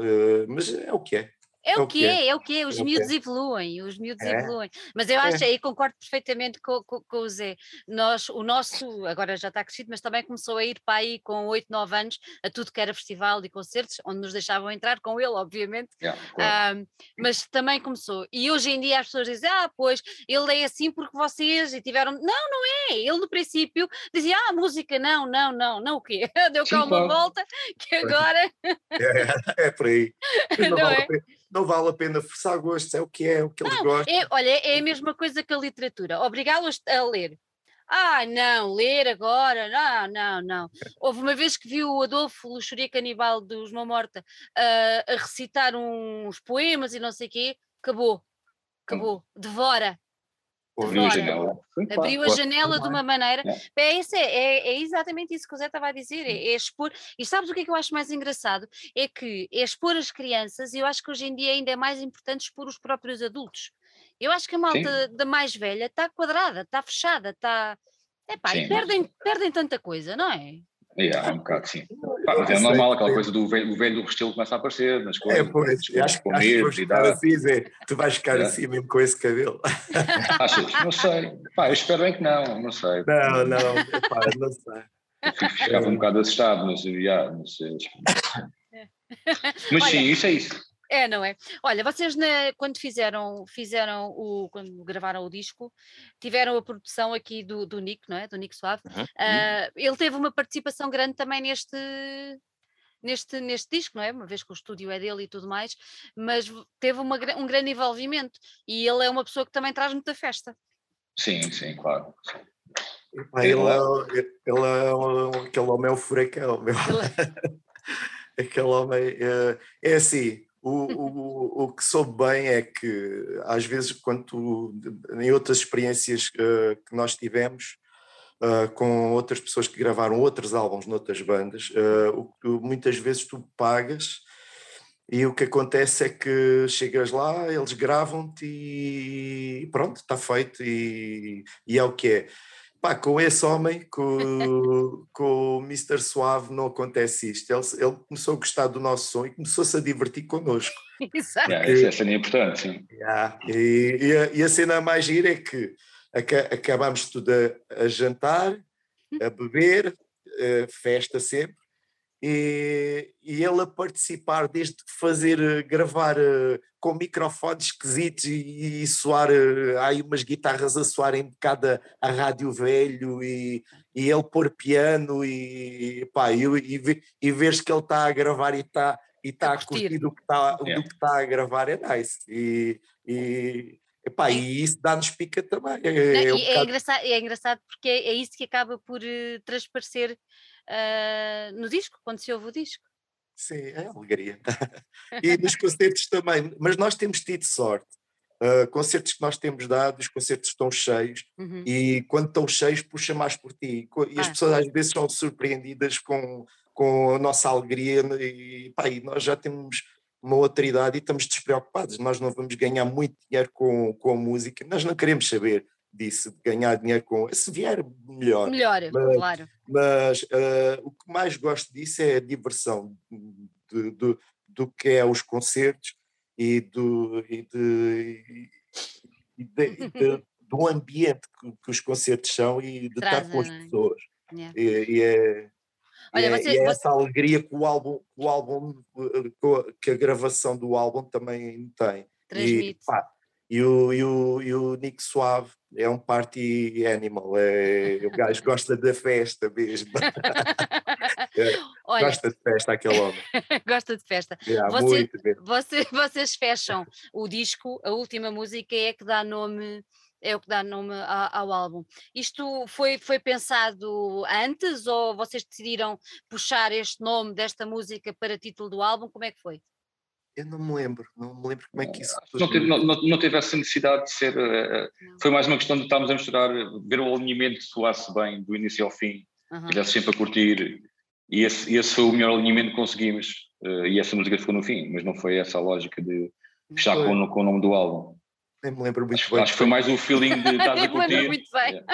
[SPEAKER 3] mas é o que é.
[SPEAKER 1] É, o que é, é o que é, os é miúdos evoluem, os miúdos é. evoluem. Mas eu acho, é. aí concordo perfeitamente com, com, com, o Zé. Nós, o nosso, agora já está crescido, mas também começou a ir para aí com 8, 9 anos a tudo que era festival e concertos, onde nos deixavam entrar com ele, obviamente. Yeah, claro. mas também começou. E hoje em dia as pessoas dizem, ah, pois, ele é assim porque vocês e tiveram. Não, não é. Ele no princípio dizia, ah, música, não, não, não, não o quê? [laughs] Deu cá uma volta que agora. [laughs]
[SPEAKER 3] É, é por aí. [laughs] Não é? Não vale a pena forçar gostos, é o que é, é o que eles não, gostam.
[SPEAKER 1] É, olha, é a mesma coisa que a literatura, obrigá-los a ler. Ah, não, ler agora, não, não, não. [laughs] Houve uma vez que vi o Adolfo Luxuria Canibal dos Mão Morta uh, a recitar uns poemas e não sei o quê, acabou, acabou, devora,
[SPEAKER 2] Abriu a janela.
[SPEAKER 1] Abriu a janela de uma maneira. É. É, isso, é, é, é, exatamente isso que o Zé estava a dizer, é, é, expor. E sabes o que é que eu acho mais engraçado? É que é expor as crianças, e eu acho que hoje em dia ainda é mais importante expor os próprios adultos. Eu acho que a malta Sim. da mais velha está quadrada, está fechada, está. Epá, Sim, e perdem, mas... perdem tanta coisa, não é?
[SPEAKER 2] Yeah, é um bocado sim. Pá, mas é normal, aquela coisa do velho, o velho do estilo começa a aparecer nas é, coisas. É, pois,
[SPEAKER 3] acho, acho, que vais ficar assim, Zé. Tu vais ficar é. assim mesmo com esse cabelo. [laughs]
[SPEAKER 2] Achas? Não sei. Pá, eu espero bem que não, não sei.
[SPEAKER 3] Não, não, pá, não sei.
[SPEAKER 2] Eu ficava um bocado assustado, mas, yeah, não sei. [laughs] Mas sim, isso é isso.
[SPEAKER 1] É, não é? Olha, vocês na, quando fizeram, fizeram o, quando gravaram o disco, tiveram a produção aqui do, do Nick, não é? Do Nick Suave. Uhum. Uh, ele teve uma participação grande também neste, neste, neste disco, não é? Uma vez que o estúdio é dele e tudo mais, mas teve uma, um grande envolvimento e ele é uma pessoa que também traz muita festa.
[SPEAKER 2] Sim, sim, claro.
[SPEAKER 3] ele, é, ele é um, aquele homem é o furacão, meu. É [laughs] aquele homem é, é assim, o, o, o que soube bem é que, às vezes, quando em outras experiências uh, que nós tivemos, uh, com outras pessoas que gravaram outros álbuns noutras bandas, uh, o, muitas vezes tu pagas e o que acontece é que chegas lá, eles gravam-te e pronto, está feito e, e é o que é. Pá, com esse homem, com, com o Mr. Suave, não acontece isto. Ele, ele, começou a gostar do nosso som e começou-se a divertir connosco. [laughs]
[SPEAKER 1] Exato.
[SPEAKER 2] Yeah, essa é a cena importante, sim.
[SPEAKER 3] Yeah. E, e, a, e, a, cena mais gira é que acabámos tudo a, a jantar, a beber, uh, festa sempre, e, e, ele a participar desde fazer, eh, gravar uh, com microfones esquisitos e, e soar, uh, há aí umas guitarras a soarem um bocado a, rádio velho e, e ele pôr piano e, pá, e, e, e veres que ele está a gravar e está e tá a, a curtir do que está que está a gravar é nice e, e, Epá, e isso dá-nos pica também. É,
[SPEAKER 1] é, um é, engraçado, é engraçado porque é, é isso que acaba por uh, transparecer uh, no disco, quando se ouve o disco.
[SPEAKER 3] Sim, é alegria. [laughs] e nos concertos também, mas nós temos tido sorte. Uh, concertos que nós temos dado, os concertos estão cheios uhum. e quando estão cheios puxa mais por ti. E as ah, pessoas às vezes são surpreendidas com, com a nossa alegria e, pá, e nós já temos uma outra idade e estamos despreocupados. Nós não vamos ganhar muito dinheiro com, com a música, nós não queremos saber disso, de ganhar dinheiro com. Se vier, melhor.
[SPEAKER 1] Melhor, mas, claro.
[SPEAKER 3] Mas uh, o que mais gosto disso é a diversão de, de, do que é os concertos e do, e de, e de, [laughs] do ambiente que, que, os concertos são e de Trazem, estar com as pessoas. Yeah. E, e é, Olha, é, você, é você... essa alegria que o álbum, o álbum, que a gravação do álbum também tem.
[SPEAKER 1] Transmite.
[SPEAKER 3] E, pá, e o, e, o, e o Nick Suave é um party animal, é, o gajo gosta da festa mesmo. é, [laughs] Olha, gosta de festa aquele homem. [laughs]
[SPEAKER 1] gosta de festa. Yeah, Você, você, vocês fecham o disco, a última música é que dá nome é o que dá nome ao, ao, álbum. Isto foi, foi pensado antes ou vocês decidiram puxar este nome desta música para título do álbum? Como é que foi?
[SPEAKER 3] Eu não me lembro, não me lembro como é que isso.
[SPEAKER 2] Não teve, não, não teve essa necessidade de ser. Uh, foi mais uma questão de estarmos a misturar, ver o alinhamento que soasse bem do início ao fim, uhum. e sempre a curtir. E esse, esse foi o melhor alinhamento que conseguimos. Uh, e essa música ficou no fim, mas não foi essa a lógica de fechar com, com o nome do álbum.
[SPEAKER 3] Nem me lembro muito
[SPEAKER 2] acho,
[SPEAKER 3] bem.
[SPEAKER 2] Acho que foi mais o feeling de [laughs] estar a curtir.
[SPEAKER 1] lembro muito bem.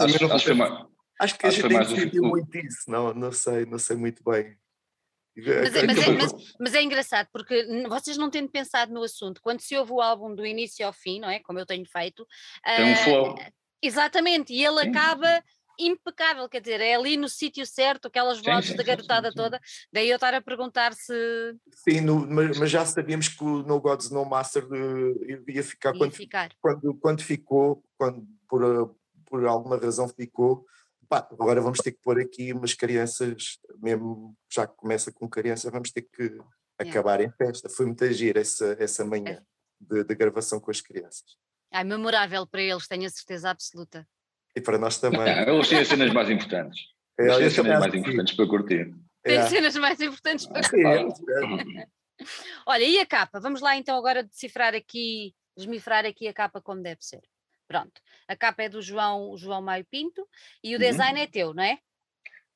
[SPEAKER 3] acho, acho, mais, acho que a gente tem sentido muito isso, não, não sei, não sei muito bem.
[SPEAKER 1] Mas é, mas, é, mas, mas é, engraçado porque vocês não tendo pensado no assunto, quando se ouve o álbum do início ao fim, não é? Como eu tenho feito,
[SPEAKER 2] tem um uh, flow.
[SPEAKER 1] Exatamente, e ele Sim. acaba impecável, quer dizer, é ali no sítio certo, aquelas vozes da garotada sim, sim, toda, daí eu estar a perguntar se...
[SPEAKER 3] Sim, no, mas, mas, já sabíamos que o No Gods No Master eh, ia ficar, ia quando, ficar. Quando, quando ficou, quando por, eh, por alguma razão ficou, pá, agora vamos ter que pôr aqui umas crianças, mesmo já que começa com criança, vamos ter que acabar em festa. Foi muito agir essa, essa manhã é. de, de gravação com as crianças.
[SPEAKER 1] É memorável para eles, tenho a certeza absoluta.
[SPEAKER 3] E para nós também. Não,
[SPEAKER 2] eu achei as cenas mais importantes. É, as cenas mais importantes para curtir.
[SPEAKER 1] Tem é. cenas mais importantes para curtir. É. Olha, e a capa? Vamos lá então agora decifrar aqui, desmifrar aqui a capa como deve ser. Pronto. A capa é do João, João Maio Pinto e o uhum. design uhum. é teu, não é?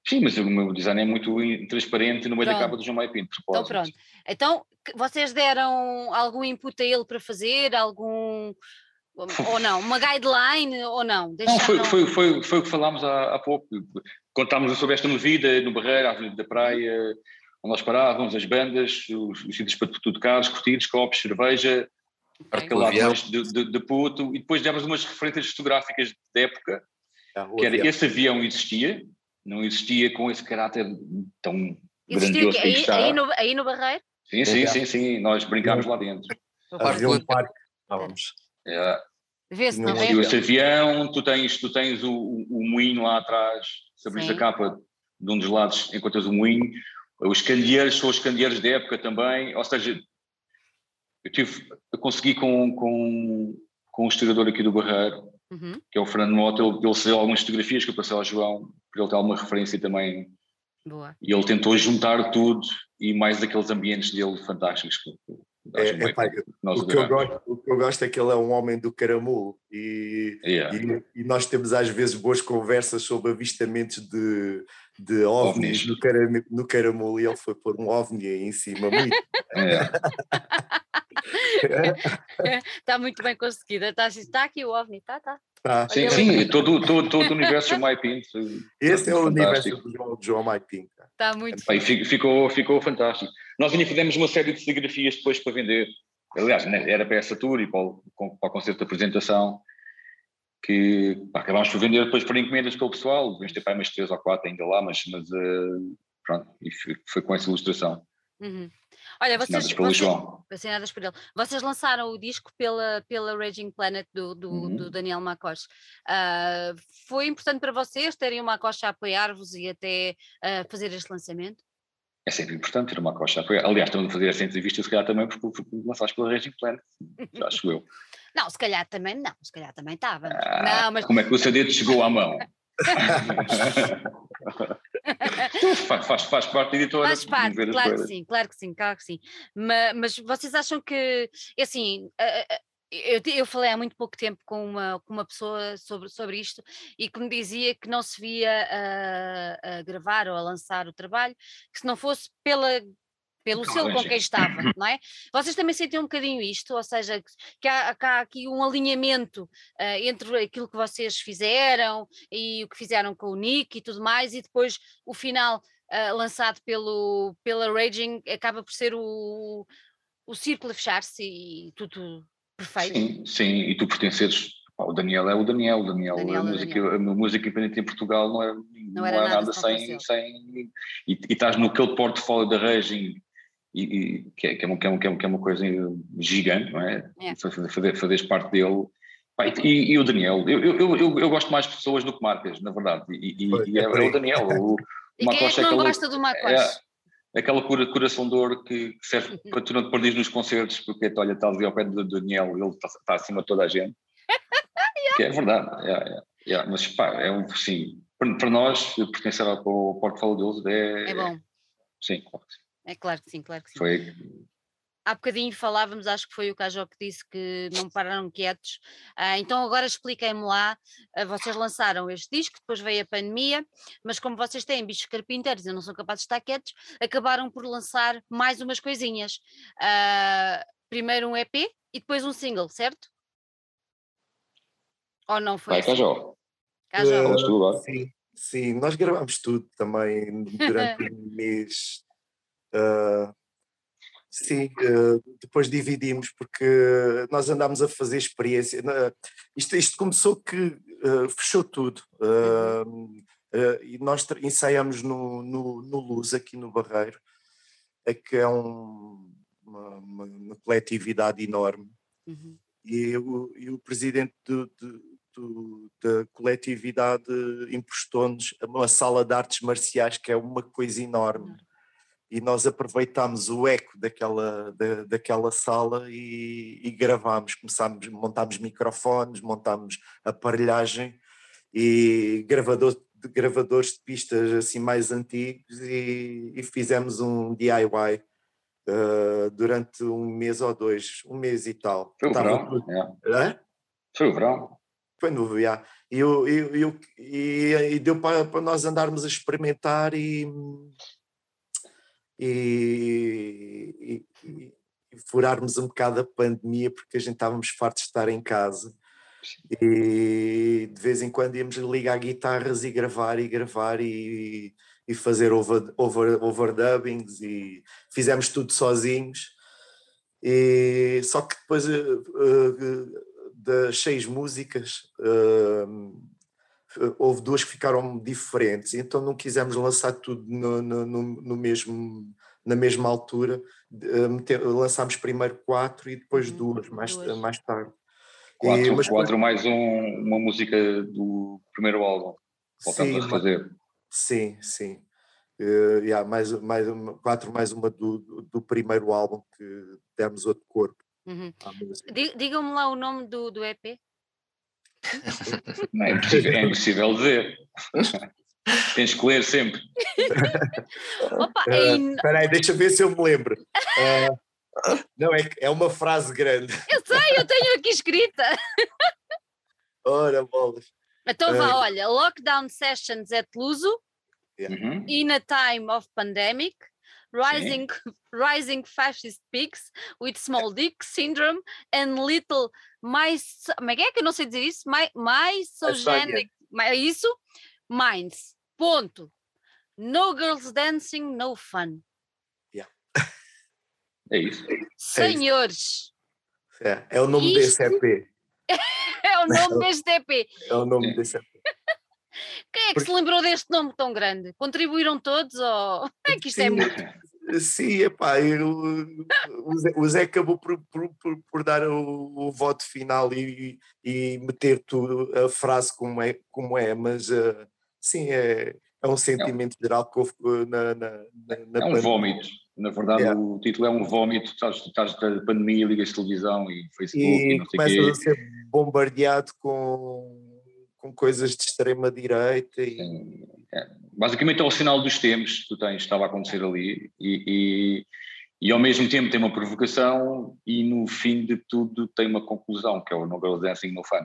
[SPEAKER 2] Sim, mas o meu design é muito transparente no meio pronto. da capa do João Maio Pinto.
[SPEAKER 1] Então pronto. Então vocês deram algum input a ele para fazer, algum ou não? Uma [laughs] guideline ou não?
[SPEAKER 2] não foi, foi, foi, foi o que falámos há, há pouco. Contámos sobre esta movida no Barreira, à da Praia, onde nós parávamos, as bandas, os, os sítios para tudo caros, curtidos, copos, cerveja, okay. de, de, de, puto, e depois demos umas referências fotográficas da época, ah, que era, esse avião existia, não existia com esse caráter tão existia grandioso que,
[SPEAKER 1] aí, está. Aí no, aí no Barreiro?
[SPEAKER 2] Sim, sim, sim, sim, nós brincámos lá dentro.
[SPEAKER 3] Havia um parque, estávamos.
[SPEAKER 1] É. Vê-se, não
[SPEAKER 2] é? Esse avião, tu tens, tu tens o, o, o moinho lá atrás, se a capa de um dos lados, encontras o moinho. Os candeeiros são os candeeiros da época também, ou seja, eu tive, eu consegui com, com, com um historiador aqui do Barreiro, uhum. que é o Fernando Mota, ele, ele fez algumas fotografias que eu passei ao João, para ele ter alguma referência também.
[SPEAKER 1] Boa.
[SPEAKER 2] E ele tentou juntar tudo e mais aqueles ambientes dele fantásticos
[SPEAKER 3] é, é, pá, o, que eu gosto, o que eu gosto é que ele é um homem do caramulo e, yeah. e, e, nós temos às vezes boas conversas sobre avistamentos de, de ovnis, ovnis. No, caram, no caramulo e ele foi pôr um ovni aí em cima. Muito. [laughs]
[SPEAKER 1] Está [laughs] muito bem conseguida. Está, está aqui o ovni, está, está.
[SPEAKER 2] Ah, sim, sim, todo, todo, todo o universo do MyPink.
[SPEAKER 3] Esse é o universo do João, João MyPink.
[SPEAKER 1] Está muito
[SPEAKER 2] Bem, ficou, ficou fantástico. Nós ainda fizemos uma série de fotografias depois para vender. Aliás, né, era para essa tour e para o, para o concerto de apresentação. que pá, acabámos por vender depois por encomendas pelo pessoal, devemos ter para umas três ou quatro ainda lá, mas, mas uh, pronto, e foi, foi, com essa ilustração.
[SPEAKER 1] Uhum. Olha, vocês, pelo vocês, João. assinadas por ele. Vocês lançaram o disco pela, pela Raging Planet do, do, uhum. do Daniel Macos. Uh, foi importante para vocês terem o Macos a apoiar-vos e até uh, fazer este lançamento?
[SPEAKER 2] É sempre importante ter uma coxa apoiar. Aliás, estamos a fazer essa entrevista, se calhar também, porque lançaste pela Raging Planet, acho eu.
[SPEAKER 1] Não, se calhar também não, se calhar também estava.
[SPEAKER 2] Ah, não, mas... Como é que o CD chegou à mão? Faz, faz, faz parte da editora.
[SPEAKER 1] Faz parte, claro que sim, claro que sim, claro que sim. Mas, mas vocês acham que, é assim, eu, eu falei há muito pouco tempo com uma, com uma pessoa sobre, sobre isto e que me dizia que não se via a, a gravar ou a lançar o trabalho, que se não fosse pela pelo selo com quem estava, [coughs] não é? Vocês também sentem um bocadinho isto, ou seja, que há, que há aqui um alinhamento uh, entre aquilo que vocês fizeram e o que fizeram com o Nick e tudo mais, e depois o final uh, lançado pelo, pela Raging acaba por ser o, o círculo a fechar-se e tudo perfeito.
[SPEAKER 2] Sim, sim, e tu pertences o Daniel é o Daniel, o Daniel, Daniel a, é música, Daniel. a música independente em Portugal não é, não, não é nada, nada sem, sem e, e, estás naquele portfólio da Raging e, e que, é, que, é uma, que, é uma, que é uma coisa gigante, não é? é. Fazer, fazer parte dele. E, e, o Daniel, eu, eu, eu, eu, gosto mais de pessoas do que marcas, na verdade, e, e é, é, o Daniel. O, [laughs]
[SPEAKER 1] e quem é que não gosta do Marcos?
[SPEAKER 2] É, aquela cura, coração de ouro que serve [laughs] para tu não te perderes nos concertos, porque olha, está ali ao pé do Daniel, ele está, está acima de toda a gente. yeah. [laughs] Que é verdade, yeah, yeah, yeah. mas pá, é um, sim, para, para nós, pertencer ao, ao portfólio deles
[SPEAKER 1] é. É bom.
[SPEAKER 2] Sim, claro que sim.
[SPEAKER 1] É claro que sim, claro que sim.
[SPEAKER 2] Foi.
[SPEAKER 1] Há bocadinho falávamos, acho que foi o Cajó que disse que não pararam quietos. Ah, então agora expliquem-me lá, ah, vocês lançaram este disco, depois veio a pandemia, mas como vocês têm bichos carpinteiros e não são capazes de estar quietos, acabaram por lançar mais umas coisinhas. Ah, primeiro um EP e depois um single, certo? Ou não foi?
[SPEAKER 2] Vai, assim? Cajó.
[SPEAKER 1] Cajó.
[SPEAKER 3] Uh, sim, sim, nós gravámos tudo também [laughs] durante o mês Uh, sim, uh, depois dividimos porque nós andámos a fazer experiência. Uh, isto, isto começou que fechou tudo. E nós ensaiamos no, no, no, Luz, aqui no Barreiro, é que é um, uma, uma, uma, coletividade enorme. Uhum. E, o, e o presidente do, do, da coletividade emprestou-nos uma sala de artes marciais que é uma coisa enorme. E nós aproveitámos o eco daquela, da, daquela sala e, e gravámos, começámos, montámos microfones, montámos aparelhagem e gravador, gravadores de pistas assim mais antigos e, e fizemos um DIY uh, eh, durante um mês ou dois, um mês e tal.
[SPEAKER 2] Foi o verão, é. Foi o verão.
[SPEAKER 3] Foi no verão. E, e, e deu para, para nós andarmos a experimentar e e, e, e, furarmos um bocado a pandemia porque a gente estávamos fartos de estar em casa. E de vez em quando íamos ligar guitarras e gravar e gravar e, e fazer over, over, overdubbings e fizemos tudo sozinhos. E só que depois uh, uh, das seis músicas uh, houve duas que ficaram diferentes, então não quisemos lançar tudo no, no, no mesmo, na mesma altura, meter, lançámos primeiro quatro e depois uhum, duas, mais, duas. mais tarde.
[SPEAKER 2] Quatro, e, mas, quatro mais um, uma música do primeiro álbum, voltamos sim, a fazer.
[SPEAKER 3] Sim, sim. Uh, yeah, mais, mais, quatro mais uma do, do primeiro álbum que demos outro corpo.
[SPEAKER 1] Uhum. Digam-me lá o nome do, do EP.
[SPEAKER 2] Não, é, [laughs] impossível, é impossível dizer. Tens que ler sempre. [laughs]
[SPEAKER 1] Opa, é
[SPEAKER 3] in... uh, aí, deixa ver se eu me lembro. Uh, não, é, é uma frase grande.
[SPEAKER 1] Eu sei, eu tenho aqui escrita.
[SPEAKER 3] Ora, bolas.
[SPEAKER 1] Então vá, uh, olha, Lockdown Sessions at Luso,
[SPEAKER 2] yeah. Uhum.
[SPEAKER 1] In a Time of Pandemic, Rising, rising Fascist Peaks with Small Dick Syndrome and Little mais. Como é que é que eu não sei dizer isso? Mais, misogenic. É isso? Minds. Ponto. No girls dancing, no fun.
[SPEAKER 3] Yeah.
[SPEAKER 2] É isso.
[SPEAKER 1] Senhores.
[SPEAKER 3] É, é o nome isto, desse EP. [laughs]
[SPEAKER 1] é o nome deste EP.
[SPEAKER 3] É o nome deste EP.
[SPEAKER 1] Quem é que Porque... se lembrou deste nome tão grande? Contribuíram todos ou [laughs] é que isto é Sim. é muito?
[SPEAKER 3] Sim, epá, eu, o, Zé, o Zé acabou por, por, por, por dar o, o, voto final e, e meter tudo, a frase como é, como é mas uh, sim, é, é um sentimento é. geral que houve na, na, na,
[SPEAKER 2] É um vómito, na verdade é. o título é um vómito, estás, estás da pandemia, ligas televisão e Facebook e, e não sei
[SPEAKER 3] começas a ser bombardeado com com coisas de extrema direita e...
[SPEAKER 2] é. Basicamente é o sinal dos tempos que tu tens, estava a acontecer ali e, e, e, ao mesmo tempo tem uma provocação e no fim de tudo tem uma conclusão que é o No Girls Dancing No Fun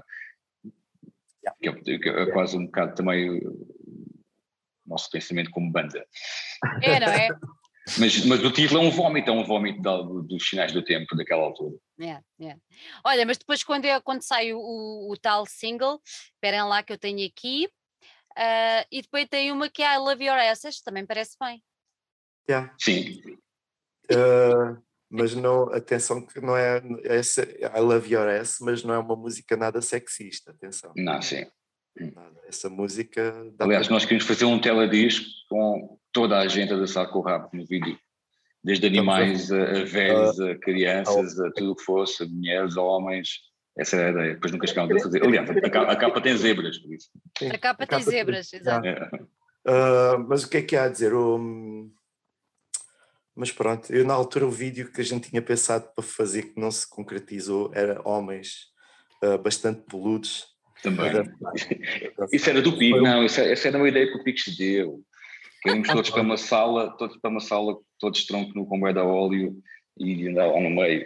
[SPEAKER 2] que é, que é quase um bocado também o nosso pensamento como banda
[SPEAKER 1] é, não é? [laughs]
[SPEAKER 2] Mas, mas o título é um vómito, é um vómito da, dos finais do tempo, daquela altura.
[SPEAKER 1] Yeah, yeah. Olha, mas depois quando, é, quando sai o, o, o tal single, esperem lá que eu tenho aqui, uh, e depois tem uma que é I Love Your Asses, também parece bem.
[SPEAKER 3] Yeah.
[SPEAKER 2] Sim.
[SPEAKER 3] Uh, mas não, atenção que não é essa, I Love Your Ass, mas não é uma música nada sexista, atenção.
[SPEAKER 2] Não, sim.
[SPEAKER 3] Essa música.
[SPEAKER 2] Aliás, nós queríamos fazer um teledisco com toda a gente a dançar com o rabo no vídeo. Desde animais a, a velhos, a crianças, a tudo o que fosse, a mulheres, a homens. Essa era a ideia. Depois nunca chegámos a fazer. Aliás, a capa, a capa tem zebras, por isso.
[SPEAKER 1] Sim, a capa, a tem zebras, tem... exato. É.
[SPEAKER 3] Uh, mas o que é que há a dizer? Um... Mas pronto, eu na altura o vídeo que a gente tinha pensado para fazer que não se concretizou era homens uh, bastante peludos
[SPEAKER 2] também. Isso era do Pico, não, isso, essa era uma ideia que o Pico se deu. Queremos todos para uma sala, todos para uma sala, todos tronco no comboio da óleo e andar lá no meio.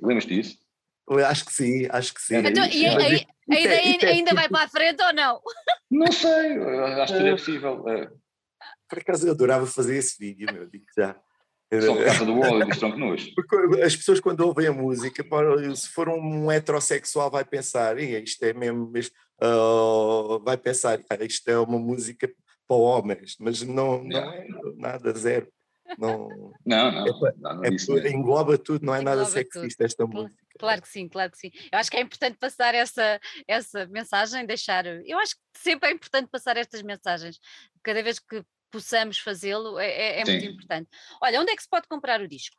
[SPEAKER 2] Lembras disso?
[SPEAKER 3] Acho que sim, acho que sim.
[SPEAKER 1] Então, e a, a, a é- ideia é, ainda vai para a frente ou não?
[SPEAKER 2] Não sei, acho que é possível. É.
[SPEAKER 3] Por acaso eu adorava fazer esse vídeo, meu, digo já.
[SPEAKER 2] Só por causa do óleo dos troncos
[SPEAKER 3] Porque as pessoas quando ouvem a música, se for um heterossexual vai pensar, isto é mesmo, isto, uh, vai pensar, ah, isto é uma música para homens, mas não, não é nada, zero. Não,
[SPEAKER 2] não, não,
[SPEAKER 3] é, não, é, engloba tudo, não é engloba nada sexista tudo. esta música.
[SPEAKER 1] Claro que sim, claro que sim. Eu acho que é importante passar essa, essa mensagem, deixar. Eu acho que sempre é importante passar estas mensagens. Cada vez que possamos fazê-lo é, é, é muito importante. Olha, onde é que se pode comprar o disco?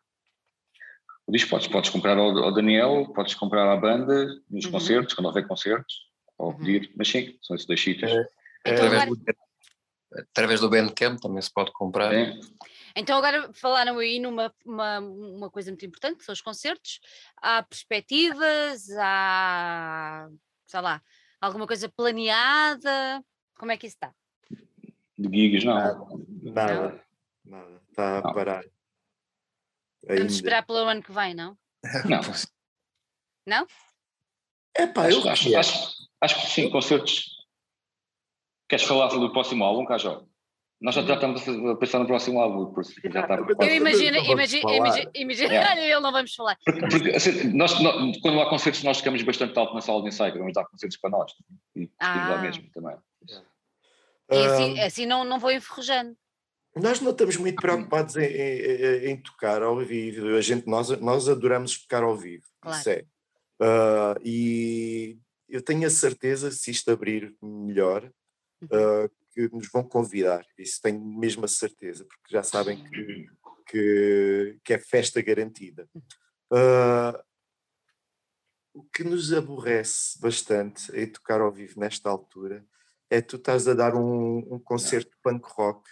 [SPEAKER 2] O disco podes, podes comprar ao, ao Daniel, podes comprar à banda, nos uhum. concertos, quando houver concertos, ou uhum. pedir, mas sim, são esses dois sítios. É,
[SPEAKER 4] então, através, do, através do Bandcamp também se pode comprar. É.
[SPEAKER 1] Então agora falaram aí numa uma, uma coisa muito importante, que são os concertos. Há perspectivas, há, sei lá, alguma coisa planeada? Como é que isso está?
[SPEAKER 2] de gigs, não.
[SPEAKER 3] Nada, nada. Está a parar.
[SPEAKER 1] Vamos esperar pelo ano que vem, não?
[SPEAKER 2] Não. [laughs]
[SPEAKER 1] Não?
[SPEAKER 3] É pá, eu
[SPEAKER 2] acho, acho, acho, acho, que sim, concertos. Queres falar do próximo álbum, Cajó? Nós já, já estamos a pensar no próximo álbum, por isso já está
[SPEAKER 1] Eu imagino, imagino, é. ele não vamos falar.
[SPEAKER 2] Porque, porque assim, nós, nós, quando há concertos, nós ficamos bastante alto na sala de ensaio, vamos dar concertos para nós. E ah. lá mesmo também.
[SPEAKER 1] E assim, assim não, não vou enferrujando.
[SPEAKER 3] Nós não estamos muito preocupados em, em, em, tocar ao vivo. A gente, nós, nós adoramos tocar ao vivo. Claro. Isso é. Uh, e eu tenho a certeza, se isto abrir melhor, uh, que nos vão convidar. Isso tenho mesmo a certeza, porque já sabem que, que, que é festa garantida. Uh, o que nos aborrece bastante em tocar ao vivo nesta altura é tu estás a dar um, um concerto de punk rock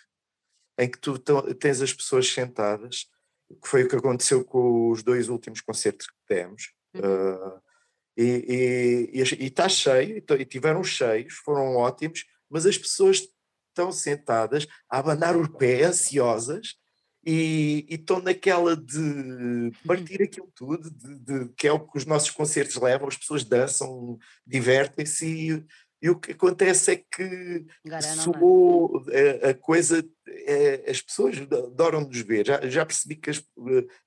[SPEAKER 3] em que tu tens as pessoas sentadas, que foi o que aconteceu com os dois últimos concertos que demos. Uhum. Uh, e, está cheio, e tiveram cheios, foram ótimos, mas as pessoas estão sentadas a abanar o pé, ansiosas, e, e estão naquela de partir aquilo tudo, de, de, que é o que os nossos concertos levam, as pessoas dançam, divertem-se e e o que acontece é que soou a, a, coisa, é, as pessoas adoram nos ver. Já, já percebi que, as,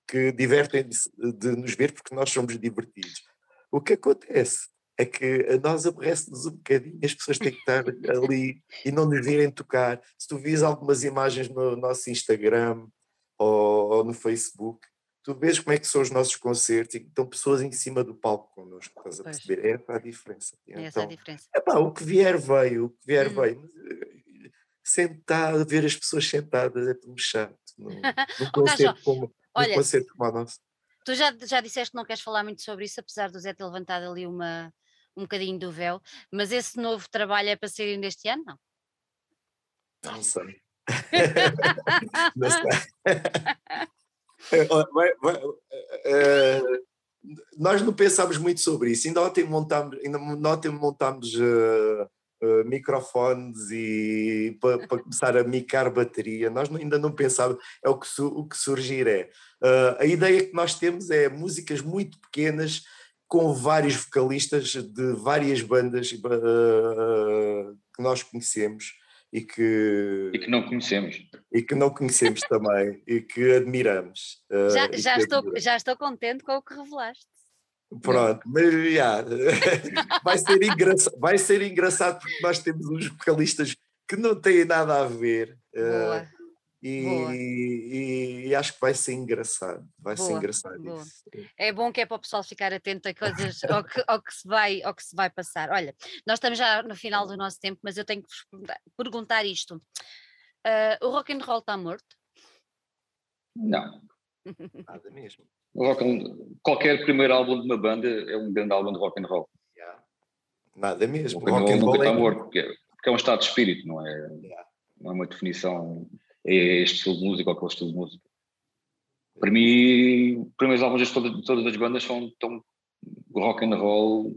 [SPEAKER 3] que divertem-se de nos ver porque nós somos divertidos. O que acontece é que a nós aborrece-nos um bocadinho, as pessoas têm que estar ali e não nos virem tocar. Se tu vis algumas imagens no nosso Instagram ou, ou no Facebook, tu vês como é que são os nossos concertos e estão pessoas em cima do palco connosco, estás a perceber? É essa a diferença.
[SPEAKER 1] É essa a diferença.
[SPEAKER 3] Epá, o que vier veio, o que vier hum. veio. Eh, sentar, ver as pessoas sentadas é tão chato. Num, num [laughs] concerto, como, olha, concerto como o nosso.
[SPEAKER 1] Tu já, já disseste que não queres falar muito sobre isso, apesar do Zé ter levantado ali uma, um bocadinho do véu, mas esse novo trabalho é para sair ainda este ano, não?
[SPEAKER 3] Não sei. [laughs] não sei. [laughs] É, nós não pensámos muito sobre isso. Ainda ontem montámos, ainda ontem montámos uh, uh, microfones e para, para começar a micar bateria. Nós ainda não pensávamos. É o que, o que surgir é. Uh, a ideia que nós temos é músicas muito pequenas com vários vocalistas de várias bandas que nós conhecemos e que
[SPEAKER 2] e que não conhecemos
[SPEAKER 3] e que não conhecemos também e que admiramos
[SPEAKER 1] já, uh, já estou admiramos. já estou contente com o que revelaste
[SPEAKER 3] pronto mas yeah, [laughs] vai ser engraçado vai ser engraçado porque nós temos uns vocalistas que não têm nada a ver uh, e, e, acho que vai ser engraçado, vai boa, ser engraçado boa. isso.
[SPEAKER 1] É bom que é para o pessoal ficar atento a coisas ao, que, ao, que se vai, ao que se vai passar. Olha, nós estamos já no final do nosso tempo, mas eu tenho que vos perguntar isto. Uh, o rock and roll está morto?
[SPEAKER 2] Não. [laughs]
[SPEAKER 3] Nada mesmo.
[SPEAKER 2] Rock qualquer primeiro álbum de uma banda é um grande álbum de rock and roll.
[SPEAKER 3] Yeah. Nada mesmo.
[SPEAKER 2] O rock, rock and roll nunca está é morto, porque é, porque é um estado de espírito, não é, yeah. não é uma definição é este estilo de música ou aquele estilo de música. Para mim, os primeiros álbuns de todas, todas as bandas são tão rock and roll,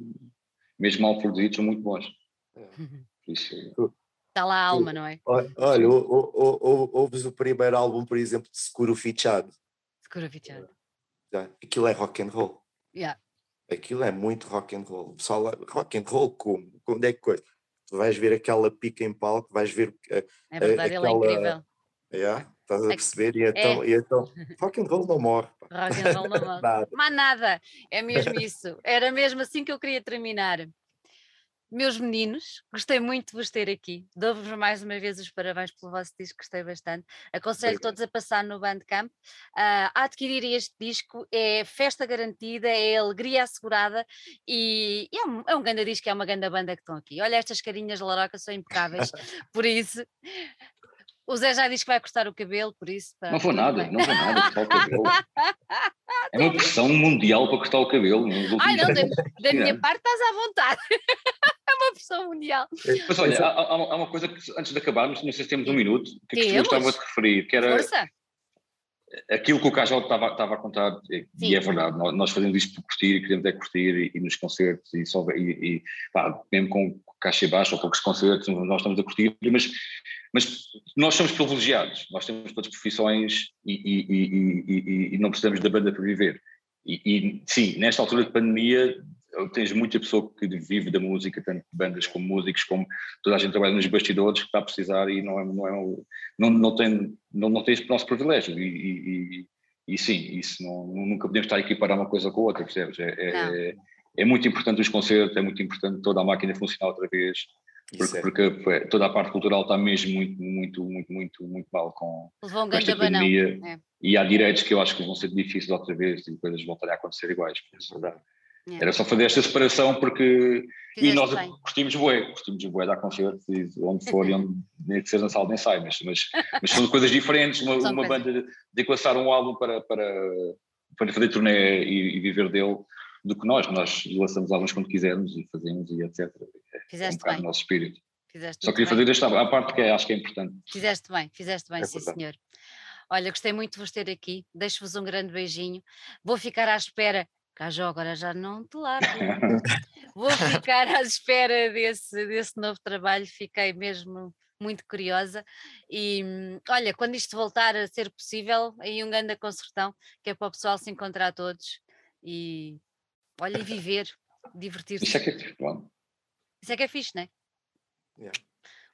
[SPEAKER 2] mesmo mal produzidos, são muito bons.
[SPEAKER 1] Isso, Está lá a alma, não é?
[SPEAKER 3] Olha, ouves o primeiro álbum, por exemplo, de Seguro Fichado.
[SPEAKER 1] Seguro Fichado.
[SPEAKER 3] Aquilo é rock and roll.
[SPEAKER 1] Yeah.
[SPEAKER 3] Aquilo é muito rock and roll. O pessoal, rock and roll como? Onde é que coisa? Tu vais ver aquela pica em palco, vais ver.
[SPEAKER 1] É verdade, aquela, ele é incrível
[SPEAKER 3] Yeah, estás a perceber? E então, é. e então rock and roll não morre.
[SPEAKER 1] Rock and roll não [laughs] morre. nada. Mas nada, é mesmo isso. Era mesmo assim que eu queria terminar. Meus meninos, gostei muito de vos ter aqui. Dou-vos mais uma vez os parabéns pelo vosso disco, gostei bastante. Aconselho todos a passar no Bandcamp. Uh, a adquirir este disco é festa garantida, é alegria assegurada e, e é, um, é um grande disco, é uma grande banda que estão aqui. Olha, estas carinhas de Laroca são impecáveis, [laughs] por isso o Zé já diz que vai cortar o cabelo, por isso.
[SPEAKER 2] Tá não vou nada, não vou nada cortar o cabelo. [laughs] é uma pressão mundial para cortar o cabelo.
[SPEAKER 1] Ai, não, da, da minha [laughs] parte estás à vontade. É uma pressão mundial.
[SPEAKER 2] Mas olha, há, há, uma coisa que antes de acabarmos, não sei se temos um minuto, que, que gostava de referir, que era. Força. Aquilo que o Cajal estava, estava a contar, e, e é verdade, nós, fazemos isto por curtir e queremos é curtir e, e nos concertos e, só, e, e pá, mesmo com caixa baixo ou poucos concertos, nós estamos a curtir, mas mas nós somos privilegiados, nós temos todas profissões e, e, e, e, não precisamos da banda para viver. E, sim, nesta altura de pandemia, tens muita pessoa que vive da música, tanto bandas como músicos, como toda a gente trabalha nos bastidores que está a precisar e não, é, não, é, não, não, tem, não, não tem esse nosso privilégio. E, e, sim, isso não, nunca podemos estar a equiparar uma coisa com a outra, percebes? É, é, é, muito importante os concertos, é muito importante toda a máquina funcionar outra vez. Porque, porque, toda a parte cultural está mesmo muito, muito, muito, muito, muito mal com, com esta pandemia. É. E há direitos que eu acho que vão ser difíceis outra vez e coisas voltarem a acontecer iguais. É. Era só fazer esta separação porque. Fizeste e nós bem. curtimos bué, curtimos bué dar concertos e onde for, e onde [laughs] nem que seja na sala de ensaio, mas, mas, mas são coisas diferentes. Uma, uma banda de equaçar um álbum para, para, para fazer turnê e, e viver dele do que nós. Nós lançamos álbuns quando quisermos e fazemos e etc.
[SPEAKER 1] Fizeste
[SPEAKER 2] é um
[SPEAKER 1] bem.
[SPEAKER 2] o nosso espírito.
[SPEAKER 1] Fizeste
[SPEAKER 2] Só queria fazer esta a parte que é, acho que é importante.
[SPEAKER 1] Fizeste bem, fizeste bem, é sim senhor. Olha, gostei muito de vos ter aqui. Deixo-vos um grande beijinho. Vou ficar à espera. Cajó, agora já não te largo. [laughs] Vou ficar à espera desse, desse novo trabalho. Fiquei mesmo muito curiosa. E olha, quando isto voltar a ser possível, aí um grande concertão, que é para o pessoal se encontrar todos e olha, e viver, divertir-se.
[SPEAKER 2] Isso é que é bom.
[SPEAKER 1] Isso é que é fixe, não é? Yeah.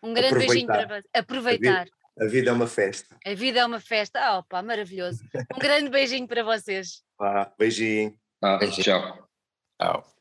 [SPEAKER 1] Um grande Aproveitar. beijinho para aproveitar.
[SPEAKER 3] A vida, a vida, é uma festa.
[SPEAKER 1] A vida é uma festa. Ah, opa, maravilhoso. Um grande beijinho para vocês.
[SPEAKER 3] Ah, beijinho.
[SPEAKER 2] Ah, beijinho. Tchau.
[SPEAKER 3] Tchau.